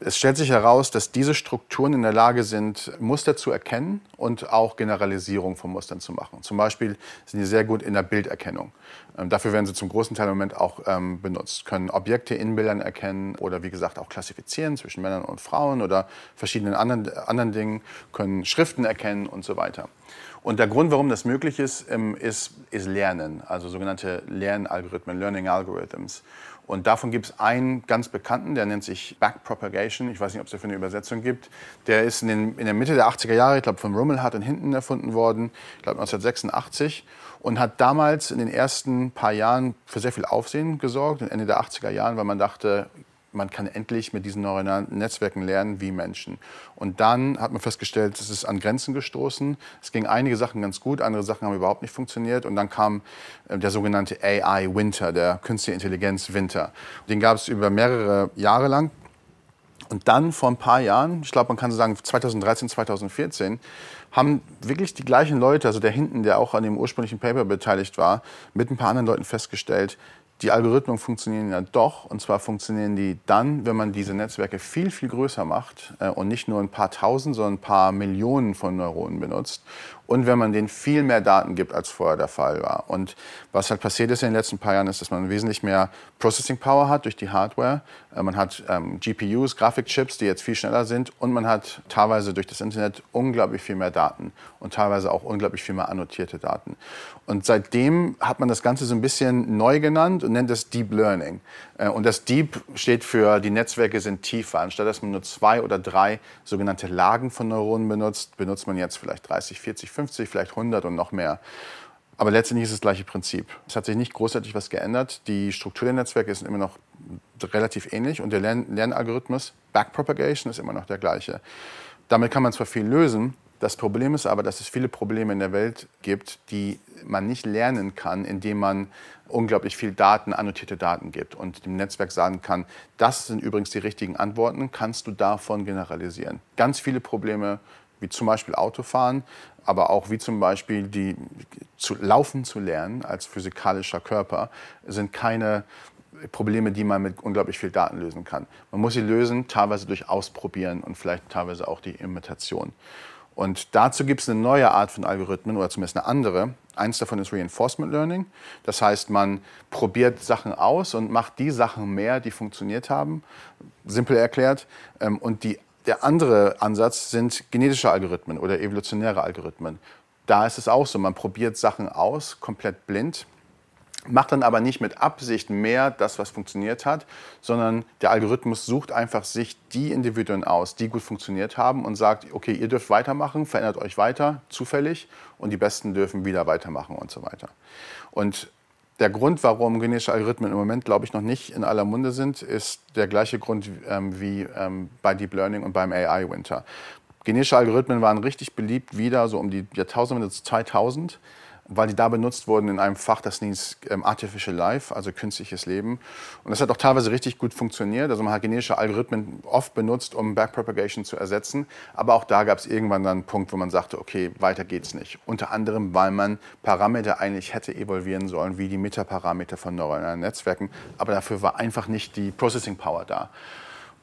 es stellt sich heraus, dass diese Strukturen in der Lage sind, Muster zu erkennen und auch Generalisierung von Mustern zu machen. Zum Beispiel sind die sehr gut in der Bilderkennung. Ähm, dafür werden sie zum großen Teil im Moment auch ähm, benutzt, können Objekte in Bildern erkennen oder wie gesagt auch klassifizieren zwischen Männern und Frauen oder verschiedenen anderen, anderen Dingen, können Schriften erkennen und so weiter. Und der Grund, warum das möglich ist, ähm, ist, ist Lernen, also sogenannte Lernalgorithmen, Learning Algorithms. Und davon gibt es einen ganz bekannten, der nennt sich Backpropagation. Ich weiß nicht, ob es dafür eine Übersetzung gibt. Der ist in, den, in der Mitte der 80er Jahre, ich glaube, von Rummelhardt und Hinton erfunden worden, ich glaube 1986. Und hat damals in den ersten paar Jahren für sehr viel Aufsehen gesorgt, Ende der 80er Jahren, weil man dachte, man kann endlich mit diesen neuronalen Netzwerken lernen wie Menschen. Und dann hat man festgestellt, es ist an Grenzen gestoßen. Es ging einige Sachen ganz gut, andere Sachen haben überhaupt nicht funktioniert. Und dann kam äh, der sogenannte AI Winter, der Künstliche Intelligenz Winter. Den gab es über mehrere Jahre lang. Und dann vor ein paar Jahren, ich glaube, man kann so sagen 2013, 2014, haben wirklich die gleichen Leute, also der hinten, der auch an dem ursprünglichen Paper beteiligt war, mit ein paar anderen Leuten festgestellt, die Algorithmen funktionieren ja doch. Und zwar funktionieren die dann, wenn man diese Netzwerke viel, viel größer macht äh, und nicht nur ein paar tausend, sondern ein paar Millionen von Neuronen benutzt und wenn man denen viel mehr Daten gibt, als vorher der Fall war. Und was halt passiert ist in den letzten paar Jahren, ist, dass man wesentlich mehr Processing Power hat durch die Hardware. Äh, man hat ähm, GPUs, Grafikchips, die jetzt viel schneller sind und man hat teilweise durch das Internet unglaublich viel mehr Daten und teilweise auch unglaublich viel mehr annotierte Daten. Und seitdem hat man das Ganze so ein bisschen neu genannt und nennt es Deep Learning. Äh, und das Deep steht für, die Netzwerke sind tiefer. Anstatt dass man nur zwei oder drei sogenannte Lagen von Neuronen benutzt, benutzt man jetzt vielleicht 30, 40, 50 50, vielleicht 100 und noch mehr. Aber letztendlich ist es das gleiche Prinzip. Es hat sich nicht großartig was geändert. Die Struktur der Netzwerke ist immer noch relativ ähnlich und der Lern Lernalgorithmus Backpropagation ist immer noch der gleiche. Damit kann man zwar viel lösen, das Problem ist aber, dass es viele Probleme in der Welt gibt, die man nicht lernen kann, indem man unglaublich viel Daten, annotierte Daten gibt und dem Netzwerk sagen kann, das sind übrigens die richtigen Antworten, kannst du davon generalisieren. Ganz viele Probleme wie zum Beispiel Autofahren, aber auch wie zum Beispiel die zu laufen zu lernen als physikalischer Körper, sind keine Probleme, die man mit unglaublich viel Daten lösen kann. Man muss sie lösen, teilweise durch Ausprobieren und vielleicht teilweise auch die Imitation. Und dazu gibt es eine neue Art von Algorithmen oder zumindest eine andere. Eins davon ist Reinforcement Learning. Das heißt, man probiert Sachen aus und macht die Sachen mehr, die funktioniert haben, simpel erklärt. Ähm, und die der andere Ansatz sind genetische Algorithmen oder evolutionäre Algorithmen. Da ist es auch so, man probiert Sachen aus, komplett blind, macht dann aber nicht mit Absicht mehr das, was funktioniert hat, sondern der Algorithmus sucht einfach sich die Individuen aus, die gut funktioniert haben und sagt, okay, ihr dürft weitermachen, verändert euch weiter, zufällig, und die Besten dürfen wieder weitermachen und so weiter. Und der Grund, warum genetische Algorithmen im Moment, glaube ich, noch nicht in aller Munde sind, ist der gleiche Grund ähm, wie ähm, bei Deep Learning und beim AI-Winter. Genetische Algorithmen waren richtig beliebt wieder so um die Jahrtausendwende 2000 weil die da benutzt wurden in einem Fach, das hieß ähm, Artificial Life, also künstliches Leben. Und das hat auch teilweise richtig gut funktioniert. Also man hat genetische Algorithmen oft benutzt, um Backpropagation zu ersetzen. Aber auch da gab es irgendwann dann einen Punkt, wo man sagte, okay, weiter geht's nicht. Unter anderem, weil man Parameter eigentlich hätte evolvieren sollen, wie die Metaparameter von neuronalen Netzwerken. Aber dafür war einfach nicht die Processing Power da.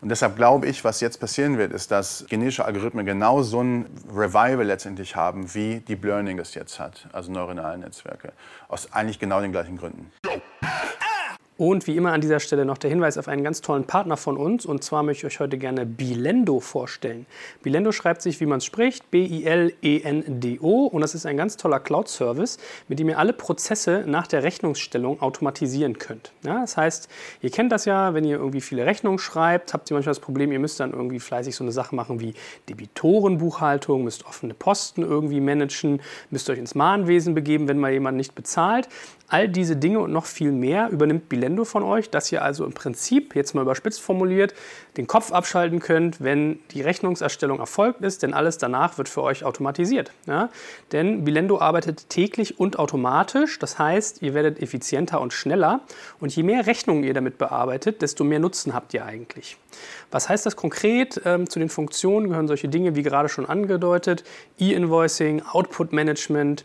Und deshalb glaube ich, was jetzt passieren wird, ist, dass genetische Algorithmen genau so ein Revival letztendlich haben, wie Deep Learning das jetzt hat, also neuronale Netzwerke. Aus eigentlich genau den gleichen Gründen. Und wie immer an dieser Stelle noch der Hinweis auf einen ganz tollen Partner von uns. Und zwar möchte ich euch heute gerne Bilendo vorstellen. Bilendo schreibt sich, wie man es spricht, B-I-L-E-N-D-O. Und das ist ein ganz toller Cloud-Service, mit dem ihr alle Prozesse nach der Rechnungsstellung automatisieren könnt. Ja, das heißt, ihr kennt das ja, wenn ihr irgendwie viele Rechnungen schreibt, habt ihr manchmal das Problem, ihr müsst dann irgendwie fleißig so eine Sache machen wie Debitorenbuchhaltung, müsst offene Posten irgendwie managen, müsst euch ins Mahnwesen begeben, wenn mal jemand nicht bezahlt. All diese Dinge und noch viel mehr übernimmt Bilendo von euch, dass ihr also im Prinzip, jetzt mal überspitzt formuliert, den Kopf abschalten könnt, wenn die Rechnungserstellung erfolgt ist, denn alles danach wird für euch automatisiert. Ja? Denn Bilendo arbeitet täglich und automatisch, das heißt, ihr werdet effizienter und schneller und je mehr Rechnungen ihr damit bearbeitet, desto mehr Nutzen habt ihr eigentlich. Was heißt das konkret? Ähm, zu den Funktionen gehören solche Dinge wie gerade schon angedeutet, E-Invoicing, Output Management,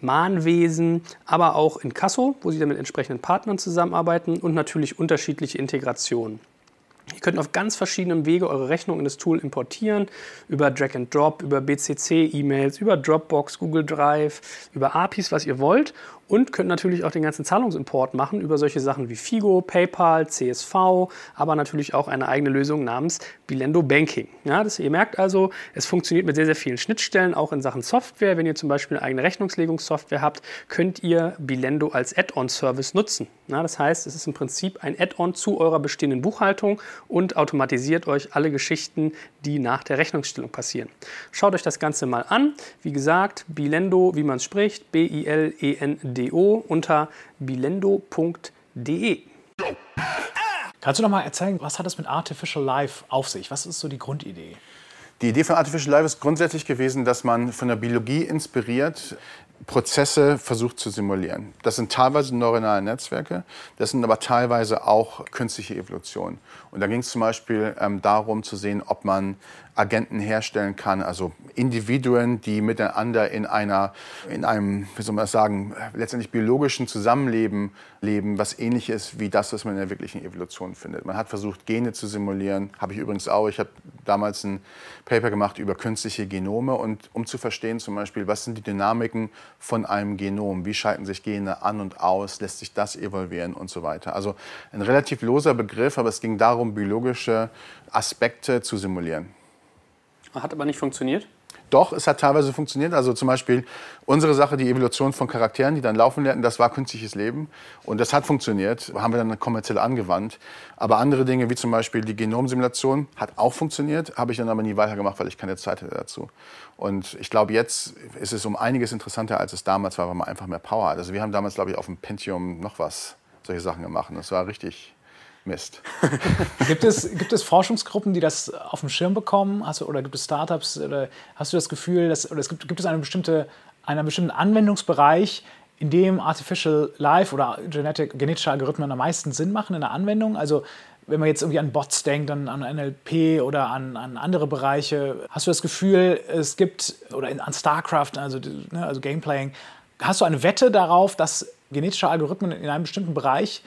Mahnwesen, aber auch in Kasso, wo Sie dann mit entsprechenden Partnern zusammenarbeiten und natürlich unterschiedliche Integrationen. Ihr könnt auf ganz verschiedenen Wege eure Rechnung in das Tool importieren. Über Drag and Drop, über BCC-E-Mails, über Dropbox, Google Drive, über APIs, was ihr wollt und könnt natürlich auch den ganzen Zahlungsimport machen über solche Sachen wie Figo, PayPal, CSV, aber natürlich auch eine eigene Lösung namens Bilendo Banking. Ja, das, ihr merkt also, es funktioniert mit sehr, sehr vielen Schnittstellen, auch in Sachen Software. Wenn ihr zum Beispiel eine eigene Rechnungslegungssoftware habt, könnt ihr Bilendo als Add-on-Service nutzen. Ja, das heißt, es ist im Prinzip ein Add-on zu eurer bestehenden Buchhaltung und automatisiert euch alle Geschichten, die nach der Rechnungsstellung passieren. Schaut euch das Ganze mal an. Wie gesagt, Bilendo, wie man es spricht, B-I-L-E-N-D bilendo unter bilendo.de. Kannst du noch mal erzählen, was hat das mit Artificial Life auf sich? Was ist so die Grundidee? Die Idee von Artificial Life ist grundsätzlich gewesen, dass man von der Biologie inspiriert Prozesse versucht zu simulieren. Das sind teilweise neuronale Netzwerke, das sind aber teilweise auch künstliche Evolution. Und da ging es zum Beispiel ähm, darum zu sehen, ob man Agenten herstellen kann, also Individuen, die miteinander in einer, in einem, wie soll man das sagen, letztendlich biologischen Zusammenleben leben, was ähnlich ist wie das, was man in der wirklichen Evolution findet. Man hat versucht, Gene zu simulieren, habe ich übrigens auch. Ich habe damals ein Paper gemacht über künstliche Genome und um zu verstehen zum Beispiel, was sind die Dynamiken von einem Genom, wie schalten sich Gene an und aus, lässt sich das evolvieren und so weiter. Also ein relativ loser Begriff, aber es ging darum, biologische Aspekte zu simulieren. Hat aber nicht funktioniert? Doch, es hat teilweise funktioniert. Also zum Beispiel unsere Sache, die Evolution von Charakteren, die dann laufen lernten, das war künstliches Leben. Und das hat funktioniert, haben wir dann kommerziell angewandt. Aber andere Dinge, wie zum Beispiel die Genomsimulation, hat auch funktioniert, habe ich dann aber nie weitergemacht, weil ich keine Zeit hatte dazu. Und ich glaube, jetzt ist es um einiges interessanter, als es damals war, weil man einfach mehr Power hat. Also wir haben damals, glaube ich, auf dem Pentium noch was, solche Sachen gemacht. Das war richtig, Mist. (laughs) gibt, es, gibt es Forschungsgruppen, die das auf dem Schirm bekommen? Hast du, oder gibt es Startups? Oder hast du das Gefühl, dass, oder es gibt, gibt es eine bestimmte, einen bestimmten Anwendungsbereich, in dem Artificial Life oder Genetic, genetische Algorithmen am meisten Sinn machen in der Anwendung? Also wenn man jetzt irgendwie an Bots denkt, an, an NLP oder an, an, andere Bereiche, hast du das Gefühl, es gibt, oder in, an StarCraft, also, ne, also Gameplaying, hast du eine Wette darauf, dass genetische Algorithmen in einem bestimmten Bereich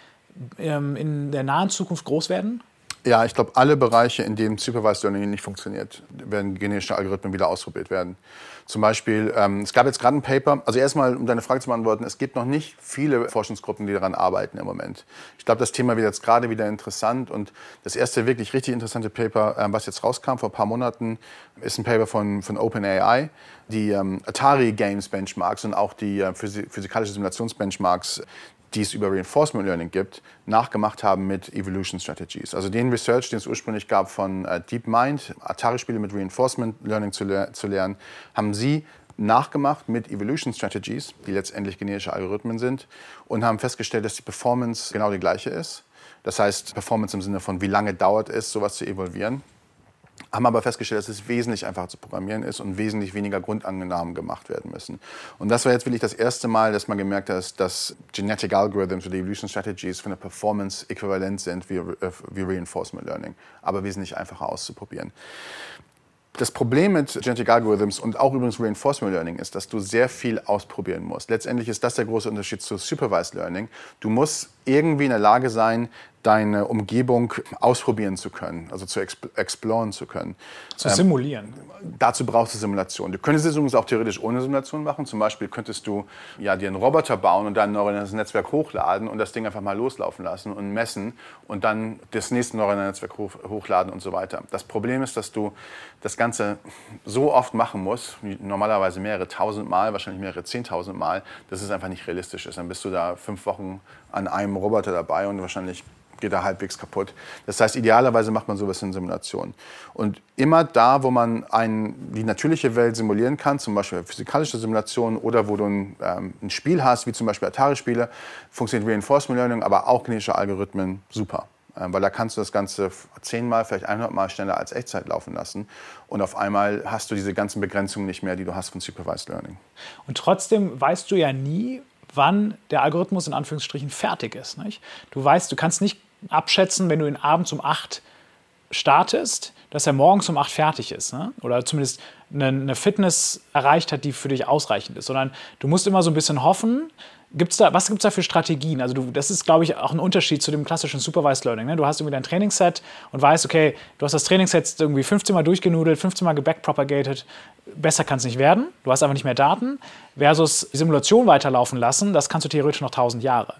ähm, in der nahen Zukunft groß werden? Ja, ich glaube, alle Bereiche, in denen Supervised Learning nicht funktioniert, werden genetische Algorithmen wieder ausprobiert werden. Zum Beispiel, ähm, es gab jetzt gerade ein Paper, also erstmal, um deine Frage zu beantworten, es gibt noch nicht viele Forschungsgruppen, die daran arbeiten im Moment. Ich glaube, das Thema wird jetzt gerade wieder interessant und das erste wirklich richtig interessante Paper, ähm, was jetzt rauskam vor ein paar Monaten, ist ein Paper von, von OpenAI, die ähm, Atari Games Benchmarks und auch die äh, physikalische Simulationsbenchmarks die es über Reinforcement Learning gibt, nachgemacht haben mit Evolution Strategies. Also den Research, den es ursprünglich gab von äh, DeepMind, Atari-Spiele mit Reinforcement Learning zu, le zu lernen, haben sie nachgemacht mit Evolution Strategies, die letztendlich generische Algorithmen sind, und haben festgestellt, dass die Performance genau die gleiche ist. Das heißt, Performance im Sinne von, wie lange dauert es, sowas zu evolvieren haben aber festgestellt, dass es wesentlich einfacher zu programmieren ist und wesentlich weniger Grundannahmen gemacht werden müssen. Und das war jetzt wirklich das erste Mal, dass man gemerkt hat, dass Genetic Algorithms oder Evolution Strategies von der Performance äquivalent sind wie, äh, wie Reinforcement Learning, aber wesentlich einfacher auszuprobieren. Das Problem mit Genetic Algorithms und auch übrigens Reinforcement Learning ist, dass du sehr viel ausprobieren musst. Letztendlich ist das der große Unterschied zu Supervised Learning. Du musst irgendwie in der Lage sein, deine Umgebung ausprobieren zu können, also zu exploren zu können. Zu ähm, simulieren. Dazu brauchst du Simulation. Du könntest es übrigens auch theoretisch ohne Simulation machen. Zum Beispiel könntest du ja, dir einen Roboter bauen und dann ein neuronales Netzwerk hochladen und das Ding einfach mal loslaufen lassen und messen und dann das nächste neuronale Netzwerk hoch, hochladen und so weiter. Das Problem ist, dass du das Ganze so oft machen musst, normalerweise mehrere tausend Mal, wahrscheinlich mehrere zehntausend Mal, dass es einfach nicht realistisch ist. Dann bist du da fünf Wochen an einem Roboter dabei und wahrscheinlich geht er halbwegs kaputt. Das heißt, idealerweise macht man sowas in Simulationen. Und immer da, wo man ein, die natürliche Welt simulieren kann, zum Beispiel physikalische Simulationen oder wo du ein, ähm, ein Spiel hast, wie zum Beispiel Atari-Spiele, funktioniert Reinforcement Learning, aber auch kinetische Algorithmen super. Ähm, weil da kannst du das Ganze zehnmal, vielleicht 100 Mal schneller als Echtzeit laufen lassen. Und auf einmal hast du diese ganzen Begrenzungen nicht mehr, die du hast von Supervised Learning. Und trotzdem weißt du ja nie, wann der Algorithmus in Anführungsstrichen fertig ist. Nicht? Du weißt, du kannst nicht abschätzen, wenn du ihn abends um 8 startest, dass er morgens um 8 fertig ist. Ne? Oder zumindest eine, eine Fitness erreicht hat, die für dich ausreichend ist. Sondern du musst immer so ein bisschen hoffen, Gibt's da, was gibt es da für Strategien? Also du, das ist, glaube ich, auch ein Unterschied zu dem klassischen Supervised Learning. Ne? Du hast irgendwie dein Trainingsset und weißt, okay, du hast das Trainingsset irgendwie 15 Mal durchgenudelt, 15 Mal gebackpropagated, besser kann es nicht werden. Du hast einfach nicht mehr Daten. Versus Simulation weiterlaufen lassen, das kannst du theoretisch noch 1000 Jahre.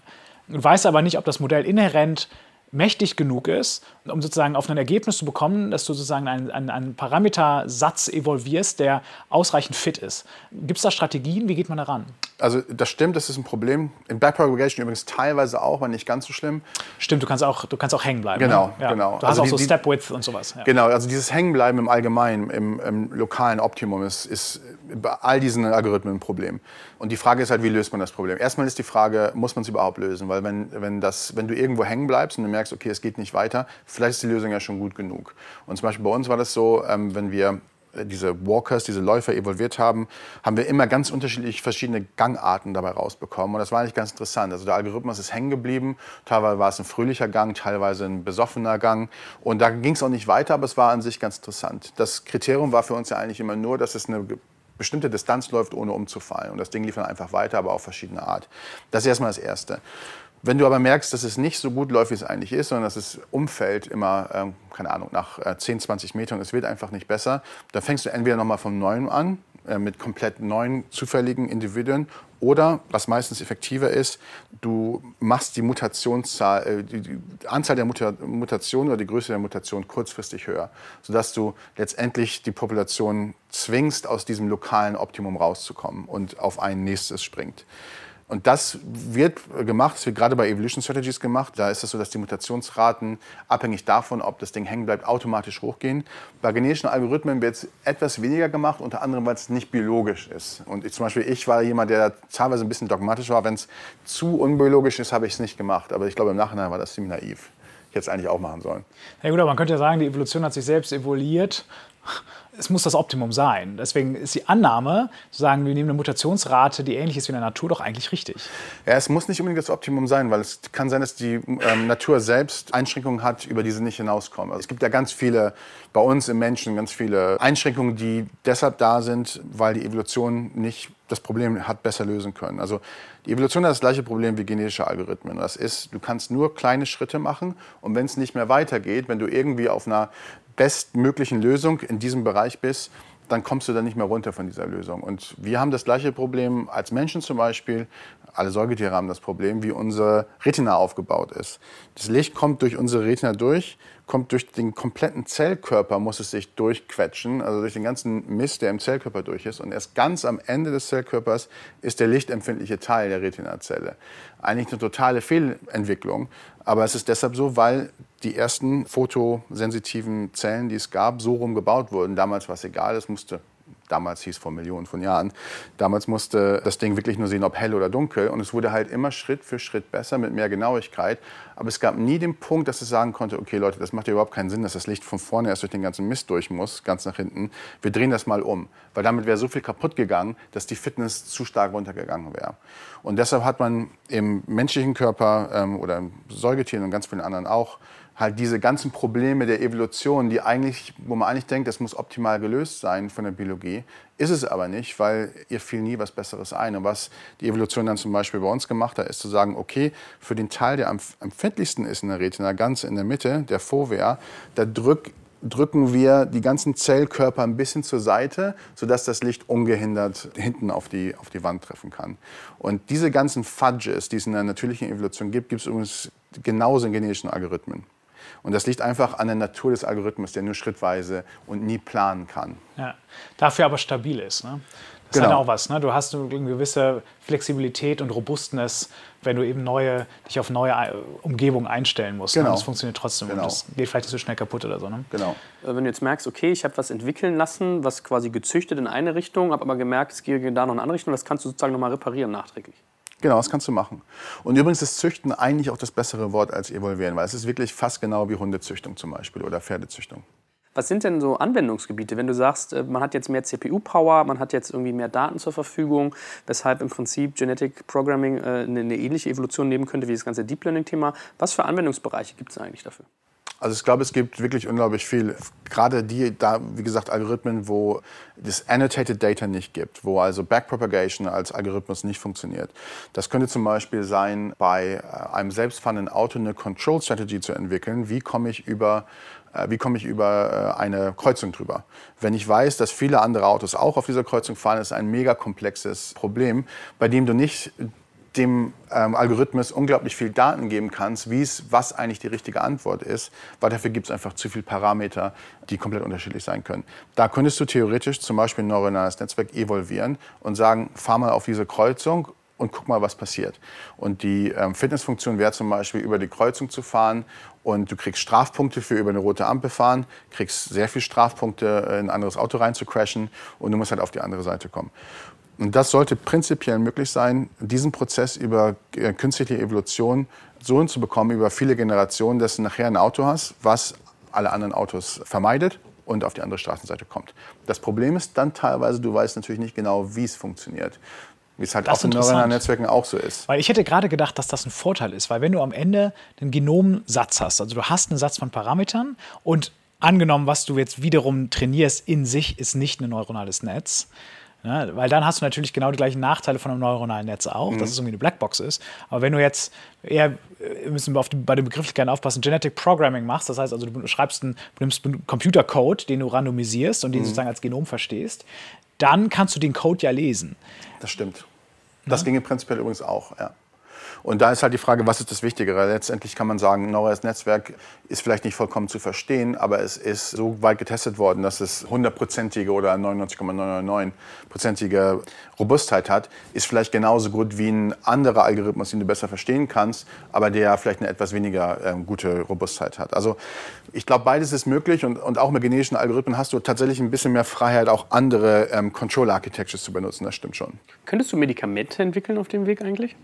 Du weißt aber nicht, ob das Modell inhärent mächtig genug ist, um sozusagen auf ein Ergebnis zu bekommen, dass du sozusagen einen, einen, einen Parametersatz evolvierst, der ausreichend fit ist. Gibt es da Strategien? Wie geht man daran? Also das stimmt, das ist ein Problem. In Backpropagation übrigens teilweise auch, aber nicht ganz so schlimm. Stimmt, du kannst auch, du kannst auch hängen bleiben. Genau, ne? ja. genau. Du hast also auch die, so Step Width und sowas. Ja. Genau, also dieses Hängenbleiben im Allgemeinen, im, im lokalen Optimum ist, ist bei all diesen Algorithmen ein Problem. Und die Frage ist halt, wie löst man das Problem? Erstmal ist die Frage, muss man es überhaupt lösen? Weil wenn, wenn, das, wenn du irgendwo hängen bleibst und du merkst, okay, es geht nicht weiter, vielleicht ist die Lösung ja schon gut genug. Und zum Beispiel bei uns war das so, ähm, wenn wir diese Walkers, diese Läufer evolviert haben, haben wir immer ganz unterschiedlich verschiedene Gangarten dabei rausbekommen. Und das war eigentlich ganz interessant. Also der Algorithmus ist hängen geblieben. Teilweise war es ein fröhlicher Gang, teilweise ein besoffener Gang. Und da ging es auch nicht weiter, aber es war an sich ganz interessant. Das Kriterium war für uns ja eigentlich immer nur, dass es eine bestimmte Distanz läuft, ohne umzufallen. Und das Ding lief dann einfach weiter, aber auf verschiedene Art. Das ist erstmal das Erste. Wenn du aber merkst, dass es nicht so gut läuft, wie es eigentlich ist, sondern dass es umfällt immer, ähm, keine Ahnung, nach äh, 10, 20 Metern, es wird einfach nicht besser, dann fängst du entweder nochmal vom Neuen an, äh, mit komplett neuen zufälligen Individuen, oder, was meistens effektiver ist, du machst die Mutationszahl, äh, die, die, Anzahl der Muta Mutationen oder die Größe der Mutation kurzfristig höher, sodass du letztendlich die Population zwingst, aus diesem lokalen Optimum rauszukommen und auf ein nächstes springt. Und das wird gemacht, das wird gerade bei Evolution Strategies gemacht. Da ist es so, dass die Mutationsraten abhängig davon, ob das Ding hängen bleibt, automatisch hochgehen. Bei genetischen Algorithmen wird es etwas weniger gemacht, unter anderem, weil es nicht biologisch ist. Und ich, zum Beispiel, ich war jemand, der teilweise ein bisschen dogmatisch war. Wenn es zu unbiologisch ist, habe ich es nicht gemacht. Aber ich glaube, im Nachhinein war das ziemlich naiv. Es eigentlich auch machen sollen. Ja gut, aber man könnte ja sagen, die Evolution hat sich selbst evoluiert es muss das Optimum sein. Deswegen ist die Annahme, zu sagen, wir nehmen eine Mutationsrate, die ähnlich ist wie in der Natur, doch eigentlich richtig. Ja, es muss nicht unbedingt das Optimum sein, weil es kann sein, dass die ähm, Natur selbst Einschränkungen hat, über die sie nicht hinauskommen. Also es gibt ja ganz viele, bei uns im Menschen, ganz viele Einschränkungen, die deshalb da sind, weil die Evolution nicht das Problem hat besser lösen können. Also die Evolution hat das gleiche Problem wie genetische Algorithmen. Das ist, du kannst nur kleine Schritte machen und wenn es nicht mehr weitergeht, wenn du irgendwie auf einer bestmöglichen Lösung in diesem Bereich bist, dann kommst du dann nicht mehr runter von dieser Lösung. Und wir haben das gleiche Problem als Menschen zum Beispiel. Alle Säugetiere haben das Problem, wie unsere Retina aufgebaut ist. Das Licht kommt durch unsere Retina durch, kommt durch den kompletten Zellkörper, muss es sich durchquetschen, also durch den ganzen Mist, der im Zellkörper durch ist. Und erst ganz am Ende des Zellkörpers ist der lichtempfindliche Teil der Retinazelle. Eigentlich eine totale Fehlentwicklung. Aber es ist deshalb so, weil die ersten fotosensitiven Zellen, die es gab, so rum gebaut wurden. Damals war es egal, es musste damals hieß vor Millionen von Jahren. Damals musste das Ding wirklich nur sehen, ob hell oder dunkel. Und es wurde halt immer Schritt für Schritt besser mit mehr Genauigkeit. Aber es gab nie den Punkt, dass es sagen konnte, okay Leute, das macht ja überhaupt keinen Sinn, dass das Licht von vorne erst durch den ganzen Mist durch muss, ganz nach hinten. Wir drehen das mal um. Weil damit wäre so viel kaputt gegangen, dass die Fitness zu stark runtergegangen wäre. Und deshalb hat man im menschlichen Körper ähm, oder im Säugetieren und ganz vielen anderen auch halt diese ganzen Probleme der Evolution, die eigentlich, wo man eigentlich denkt, das muss optimal gelöst sein von der Biologie, ist es aber nicht, weil ihr fiel nie was Besseres ein. Und was die Evolution dann zum Beispiel bei uns gemacht hat, ist zu sagen, okay, für den Teil, der am empfindlichsten ist in der Retina, ganz in der Mitte, der Fovea, da drück, drücken wir die ganzen Zellkörper ein bisschen zur Seite, sodass das Licht ungehindert hinten auf die, auf die Wand treffen kann. Und diese ganzen Fudges, die es in der natürlichen Evolution gibt, gibt es übrigens genauso in genetischen Algorithmen. Und das liegt einfach an der Natur des Algorithmus, der nur schrittweise und nie planen kann. Ja. Dafür aber stabil ist. Ne? Das genau. ist halt auch was. Ne? Du hast eine gewisse Flexibilität und Robustness, wenn du eben neue, dich auf neue äh, Umgebungen einstellen musst. Ne? Genau. Ne? Das funktioniert trotzdem. Genau. Und das geht vielleicht nicht so schnell kaputt oder so. Ne? Genau. Äh, wenn du jetzt merkst, okay, ich habe was entwickeln lassen, was quasi gezüchtet in eine Richtung, habe aber gemerkt, es geht da noch in eine andere Richtung, das kannst du sozusagen nochmal reparieren nachträglich. Genau, das kannst du machen. Und übrigens ist Züchten eigentlich auch das bessere Wort als evolvieren, weil es ist wirklich fast genau wie Hundezüchtung zum Beispiel oder Pferdezüchtung. Was sind denn so Anwendungsgebiete, wenn du sagst, äh, man hat jetzt mehr CPU-Power, man hat jetzt irgendwie mehr Daten zur Verfügung, weshalb im Prinzip Genetic Programming äh, eine ähnliche Evolution nehmen könnte wie das ganze Deep Learning-Thema? Was für Anwendungsbereiche gibt es eigentlich dafür? Also ich glaube, es gibt wirklich unglaublich viel. Gerade die, da, wie gesagt, Algorithmen, wo das Annotated Data nicht gibt, wo also Backpropagation als Algorithmus nicht funktioniert. Das könnte zum Beispiel sein, bei äh, einem selbstfahrenden Auto eine Control Strategy zu entwickeln. Wie komme ich über äh, wie komme ich über äh, eine Kreuzung drüber? Wenn ich weiß, dass viele andere Autos auch auf dieser Kreuzung fahren, ist ein mega komplexes Problem, bei dem du nicht dem ähm, Algorithmus unglaublich viel Daten geben kannst, wie es, was eigentlich die richtige Antwort ist, weil dafür gibt es einfach zu viele Parameter, die komplett unterschiedlich sein können. Da könntest du theoretisch zum Beispiel ein neuronales Netzwerk evolvieren und sagen, fahr mal auf diese Kreuzung und guck mal, was passiert. Und die ähm, Fitnessfunktion wäre zum Beispiel, über die Kreuzung zu fahren und du kriegst Strafpunkte für über eine rote Ampel fahren, kriegst sehr viel Strafpunkte, in ein anderes Auto rein zu crashen und du musst halt auf die andere Seite kommen. Und das sollte prinzipiell möglich sein, diesen Prozess über äh, künstliche Evolution so hinzubekommen, über viele Generationen, dass du nachher ein Auto hast, was alle anderen Autos vermeidet und auf die andere Straßenseite kommt. Das Problem ist dann teilweise, du weißt natürlich nicht genau, wie es funktioniert. Wie es halt das auch in neuronalen Netzwerken auch so ist. Weil ich hätte gerade gedacht, dass das ein Vorteil ist, weil wenn du am Ende einen Genomsatz hast, also du hast einen Satz von Parametern und angenommen, was du jetzt wiederum trainierst in sich, ist nicht ein neuronales Netz, Ne? Weil dann hast du natürlich genau die gleichen Nachteile von einem neuronalen Netz auch, mhm. dass es irgendwie eine Blackbox ist. Aber wenn du jetzt eher, äh, müssen wir die, bei den Begrifflichkeiten aufpassen, Genetic Programming machst, das heißt also, du schreibst einen, nimmst einen Computercode, den du randomisierst und den mhm. sozusagen als Genom verstehst, dann kannst du den Code ja lesen. Das stimmt. Das ja? ginge prinzipiell übrigens auch, ja. Und da ist halt die Frage, was ist das Wichtigere? Letztendlich kann man sagen, neues Netzwerk ist vielleicht nicht vollkommen zu verstehen, aber es ist so weit getestet worden, dass es hundertprozentige oder 99,999-prozentige Robustheit hat, ist vielleicht genauso gut wie ein anderer Algorithmus, den du besser verstehen kannst, aber der vielleicht eine etwas weniger ähm, gute Robustheit hat. Also ich glaube, beides ist möglich und, und auch mit genetischen Algorithmen hast du tatsächlich ein bisschen mehr Freiheit, auch andere ähm, Control Architectures zu benutzen. Das stimmt schon. Könntest du Medikamente entwickeln auf dem Weg eigentlich?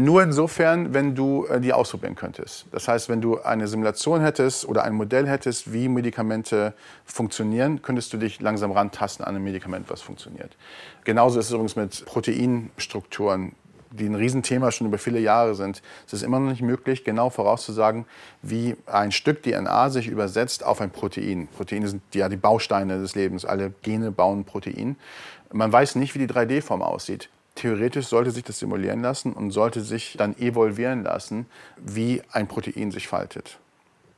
Nur insofern, wenn du äh, die ausprobieren könntest. Das heißt, wenn du eine Simulation hättest oder ein Modell hättest, wie Medikamente funktionieren, könntest du dich langsam rantasten an ein Medikament, was funktioniert. Genauso ist es übrigens mit Proteinstrukturen, die ein Riesenthema schon über viele Jahre sind. Es ist immer noch nicht möglich, genau vorauszusagen, wie ein Stück DNA sich übersetzt auf ein Protein. Proteine sind ja die Bausteine des Lebens. Alle Gene bauen Protein. Man weiß nicht, wie die 3D-Form aussieht theoretisch sollte sich das simulieren lassen und sollte sich dann evolvieren lassen, wie ein Protein sich faltet.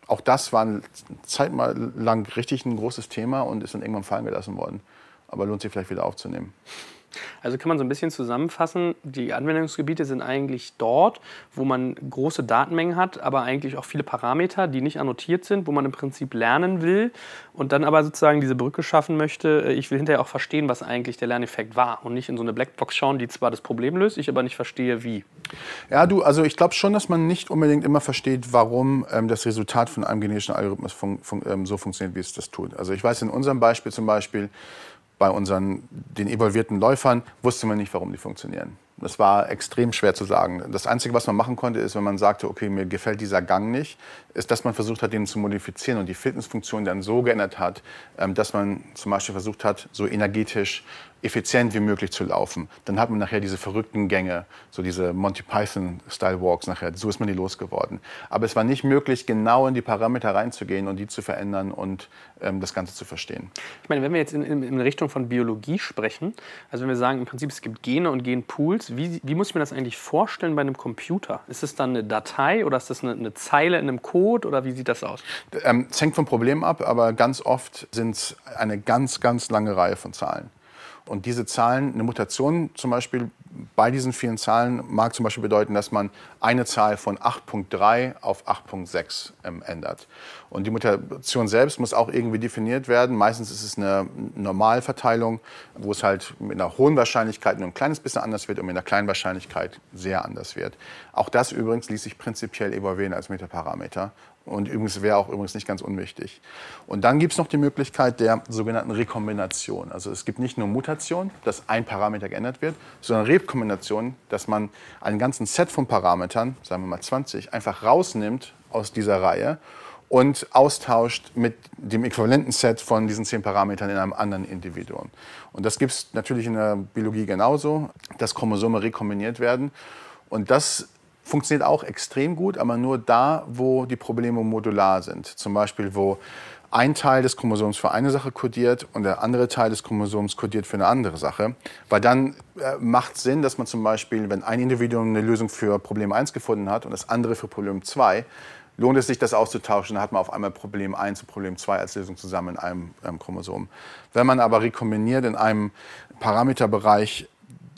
Auch das war eine Zeit lang richtig ein großes Thema und ist dann irgendwann fallen gelassen worden. Aber lohnt sich vielleicht wieder aufzunehmen. Also kann man so ein bisschen zusammenfassen, die Anwendungsgebiete sind eigentlich dort, wo man große Datenmengen hat, aber eigentlich auch viele Parameter, die nicht annotiert sind, wo man im Prinzip lernen will und dann aber sozusagen diese Brücke schaffen möchte. Äh, ich will hinterher auch verstehen, was eigentlich der Lerneffekt war und nicht in so eine Blackbox schauen, die zwar das Problem löst, ich aber nicht verstehe, wie. Ja, du, also ich glaube schon, dass man nicht unbedingt immer versteht, warum ähm, das Resultat von einem genetischen Algorithmus fun fun ähm, so funktioniert, wie es das tut. Also ich weiß in unserem Beispiel zum Beispiel, bei unseren, den evolvierten Läufern wusste man nicht, warum die funktionieren. Das war extrem schwer zu sagen. Das Einzige, was man machen konnte, ist, wenn man sagte, okay, mir gefällt dieser Gang nicht, ist, dass man versucht hat, den zu modifizieren und die Fitnessfunktion dann so geändert hat, ähm, dass man zum Beispiel versucht hat, so energetisch effizient wie möglich zu laufen. Dann hat man nachher diese verrückten Gänge, so diese Monty Python-Style Walks nachher. So ist man die losgeworden. Aber es war nicht möglich, genau in die Parameter reinzugehen und die zu verändern und ähm, das Ganze zu verstehen. Ich meine, wenn wir jetzt in, in, in, Richtung von Biologie sprechen, also wenn wir sagen, im Prinzip es gibt Gene und Genpools, wie, wie muss ich mir das eigentlich vorstellen bei einem Computer? Ist es dann eine Datei oder ist das eine, eine Zeile in einem Code oder wie sieht das aus? Ähm, es hängt vom Problem ab, aber ganz oft sind es eine ganz, ganz lange Reihe von Zahlen. Und diese Zahlen, eine Mutation zum Beispiel bei diesen vielen Zahlen mag zum Beispiel bedeuten, dass man eine Zahl von 8.3 auf 8.6 ähm, ändert. Und die Mutation selbst muss auch irgendwie definiert werden. Meistens ist es eine Normalverteilung, wo es halt mit einer hohen Wahrscheinlichkeit nur ein kleines bisschen anders wird und mit einer kleinen Wahrscheinlichkeit sehr anders wird. Auch das übrigens ließ sich prinzipiell evaluieren als Metaparameter. Und übrigens wäre auch übrigens nicht ganz unwichtig. Und dann gibt es noch die Möglichkeit der sogenannten Rekombination. Also es gibt nicht nur Mutation, dass ein Parameter geändert wird, sondern Rekombination, dass man einen ganzen Set von Parametern, sagen wir mal 20, einfach rausnimmt aus dieser Reihe und austauscht mit dem äquivalenten Set von diesen zehn Parametern in einem anderen Individuum. Und das gibt es natürlich in der Biologie genauso, dass Chromosome rekombiniert werden. Und das funktioniert auch extrem gut, aber nur da, wo die Probleme modular sind. Zum Beispiel, wo ein Teil des Chromosoms für eine Sache kodiert und der andere Teil des Chromosoms kodiert für eine andere Sache. Weil dann äh, macht Sinn, dass man zum Beispiel, wenn ein Individuum eine Lösung für Problem 1 gefunden hat und das andere für Problem 2, lohnt es sich, das auszutauschen. Dann hat man auf einmal Problem 1 und Problem 2 als Lösung zusammen in einem, einem Chromosom. Wenn man aber rekombiniert in einem Parameterbereich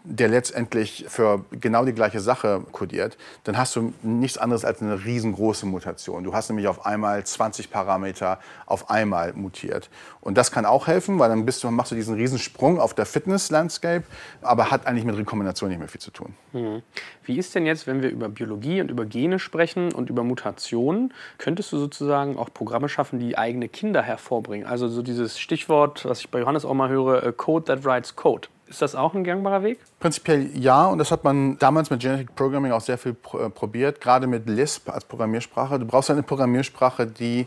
der letztendlich für genau die gleiche Sache kodiert, dann hast du nichts anderes als eine riesengroße Mutation. Du hast nämlich auf einmal 20 Parameter auf einmal mutiert. Und das kann auch helfen, weil dann bist du, machst du diesen Riesensprung auf der Fitness-Landscape, aber hat eigentlich mit Rekombination nicht mehr viel zu tun. Mhm. Wie ist denn jetzt, wenn wir über Biologie und über Gene sprechen und über Mutationen, könntest du sozusagen auch Programme schaffen, die eigene Kinder hervorbringen? Also so dieses Stichwort, was ich bei Johannes auch mal höre, äh, Code that writes Code. Ist das auch ein gangbarer Weg? Prinzipiell ja, und das hat man damals mit Genetic Programming auch sehr viel äh, probiert, gerade mit Lisp als Programmiersprache. Du brauchst eine Programmiersprache, die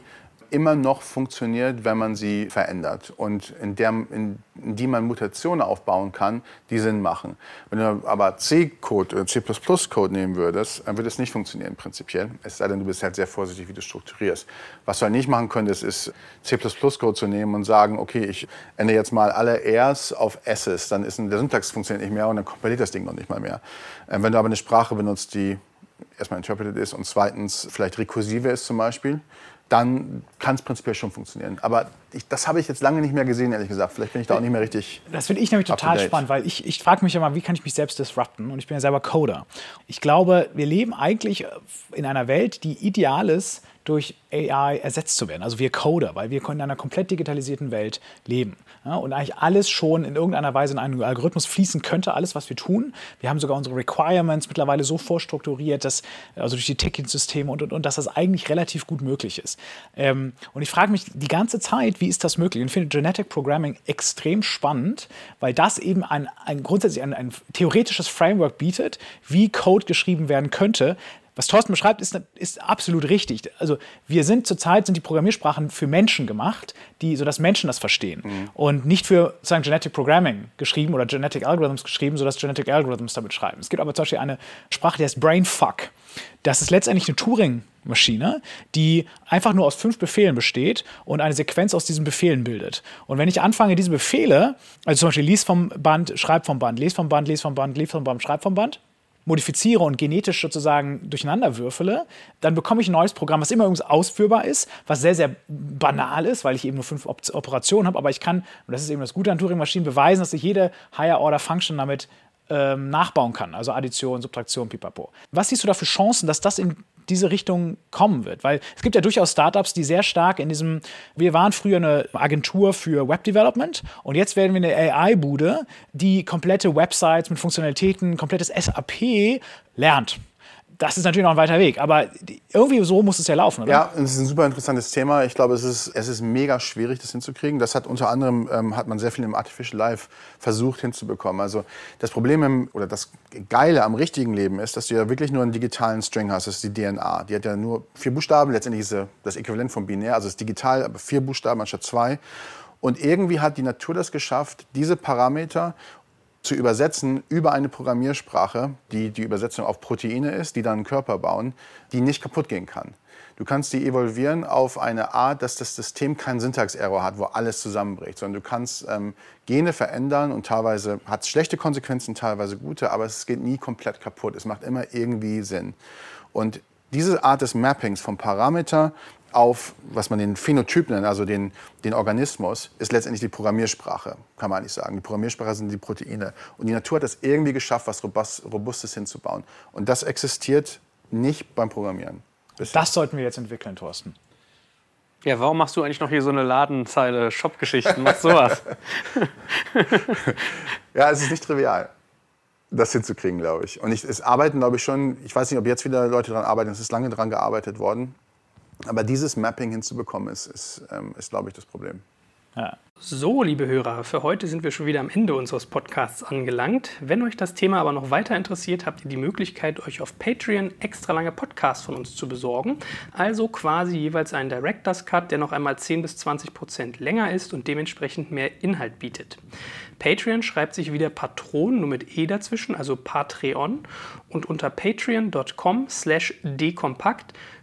immer noch funktioniert, wenn man sie verändert und in, der, in, in die man Mutationen aufbauen kann, die Sinn machen. Wenn du aber C-Code oder C++-Code nehmen würdest, dann würde es nicht funktionieren prinzipiell. Es sei denn, du bist halt sehr vorsichtig, wie du strukturierst. Was du halt nicht machen könntest, ist C++-Code zu nehmen und sagen, okay, ich ändere jetzt mal alle Rs auf S's, dann ist der Syntax funktioniert nicht mehr und dann kompiliert das Ding noch nicht mal mehr. Ähm, wenn du aber eine Sprache benutzt, die erstmal interpreted ist und zweitens vielleicht rekursive ist zum Beispiel, dann kann es prinzipiell schon funktionieren. Aber ich, das habe ich jetzt lange nicht mehr gesehen, ehrlich gesagt. Vielleicht bin ich da auch nicht mehr richtig. Das finde ich nämlich total spannend, weil ich, ich frage mich immer, wie kann ich mich selbst disrupten? Und ich bin ja selber Coder. Ich glaube, wir leben eigentlich in einer Welt, die ideal ist, durch AI ersetzt zu werden. Also wir Coder, weil wir in einer komplett digitalisierten Welt leben. Ja, und eigentlich alles schon in irgendeiner Weise in einen Algorithmus fließen könnte, alles, was wir tun. Wir haben sogar unsere Requirements mittlerweile so vorstrukturiert, dass, also durch die Ticketsysteme und, und, und, dass das eigentlich relativ gut möglich ist. Ähm, und ich frage mich die ganze Zeit, wie ist das möglich? Und ich finde Genetic Programming extrem spannend, weil das eben ein, ein grundsätzlich ein, ein theoretisches Framework bietet, wie Code geschrieben werden könnte, was Thorsten beschreibt, ist, ist absolut richtig. Also wir sind zurzeit, sind die Programmiersprachen für Menschen gemacht, die, sodass Menschen das verstehen. Mhm. Und nicht für sozusagen Genetic Programming geschrieben oder Genetic Algorithms geschrieben, sodass Genetic Algorithms damit schreiben. Es gibt aber zum Beispiel eine Sprache, die heißt Brainfuck. Das ist letztendlich eine Turing-Maschine, die einfach nur aus fünf Befehlen besteht und eine Sequenz aus diesen Befehlen bildet. Und wenn ich anfange, diese Befehle, also zum Beispiel lies vom Band, schreib vom Band, lies vom Band, lies vom Band, lies vom Band, schreib vom Band, modifiziere und genetisch sozusagen durcheinander würfele, dann bekomme ich ein neues Programm, was immer übrigens ausführbar ist, was sehr, sehr banal ist, weil ich eben nur fünf Op Operationen habe. Aber ich kann, und das ist eben das Gute an Turing-Maschinen, beweisen, dass ich jede Higher-Order-Function damit ähm, nachbauen kann. Also Addition, Subtraktion, pipapo. Was siehst du da für Chancen, dass das in diese Richtung kommen wird. Weil es gibt ja durchaus Startups, die sehr stark in diesem, wir waren früher eine Agentur für Web-Development und jetzt werden wir eine AI-Bude, die komplette Websites mit Funktionalitäten, komplettes SAP lernt das ist natürlich noch ein weiter Weg, aber irgendwie so muss es ja laufen, oder? Ja, es ist ein super interessantes Thema. Ich glaube, es ist, es ist mega schwierig, das hinzukriegen. Das hat unter anderem, ähm, hat man sehr viel im Artificial Life versucht hinzubekommen. Also das Problem im, oder das Geile am richtigen Leben ist, dass du ja wirklich nur einen digitalen String hast. Das ist die DNA. Die hat ja nur vier Buchstaben. Letztendlich ist das Äquivalent vom Binär. Also es ist digital, aber vier Buchstaben anstatt zwei. Und irgendwie hat die Natur das geschafft, diese Parameter zu übersetzen über eine Programmiersprache, die die Übersetzung auf Proteine ist, die dann einen Körper bauen, die nicht kaputt gehen kann. Du kannst die evolvieren auf eine Art, dass das System keinen Syntax-Error hat, wo alles zusammenbricht, sondern du kannst ähm, Gene verändern und teilweise hat es schlechte Konsequenzen, teilweise gute, aber es geht nie komplett kaputt. Es macht immer irgendwie Sinn. Und diese Art des Mappings vom Parameter auf, was man den Phänotyp nennt, also den, den Organismus, ist letztendlich die Programmiersprache, kann man eigentlich sagen. Die Programmiersprache sind die Proteine. Und die Natur hat es irgendwie geschafft, was Robustes hinzubauen. Und das existiert nicht beim Programmieren. Bisher. Das sollten wir jetzt entwickeln, Thorsten. Ja, warum machst du eigentlich noch hier so eine Ladenzeile Shop-Geschichten? Machst sowas? (laughs) ja, es ist nicht trivial, das hinzukriegen, glaube ich. Und ich, es arbeiten, glaube ich, schon, ich weiß nicht, ob jetzt wieder Leute daran arbeiten, es ist lange daran gearbeitet worden. Aber dieses Mapping hinzubekommen, ist, ist, ähm, ist glaube ich, das Problem. Ja. So, liebe Hörer, für heute sind wir schon wieder am Ende unseres Podcasts angelangt. Wenn euch das Thema aber noch weiter interessiert, habt ihr die Möglichkeit, euch auf Patreon extra lange Podcasts von uns zu besorgen. Also quasi jeweils einen Director's Cut, der noch einmal 10 bis 20 Prozent länger ist und dementsprechend mehr Inhalt bietet. Patreon schreibt sich wieder Patron, nur mit E dazwischen, also Patreon. Und unter patreon.com slash dekompakt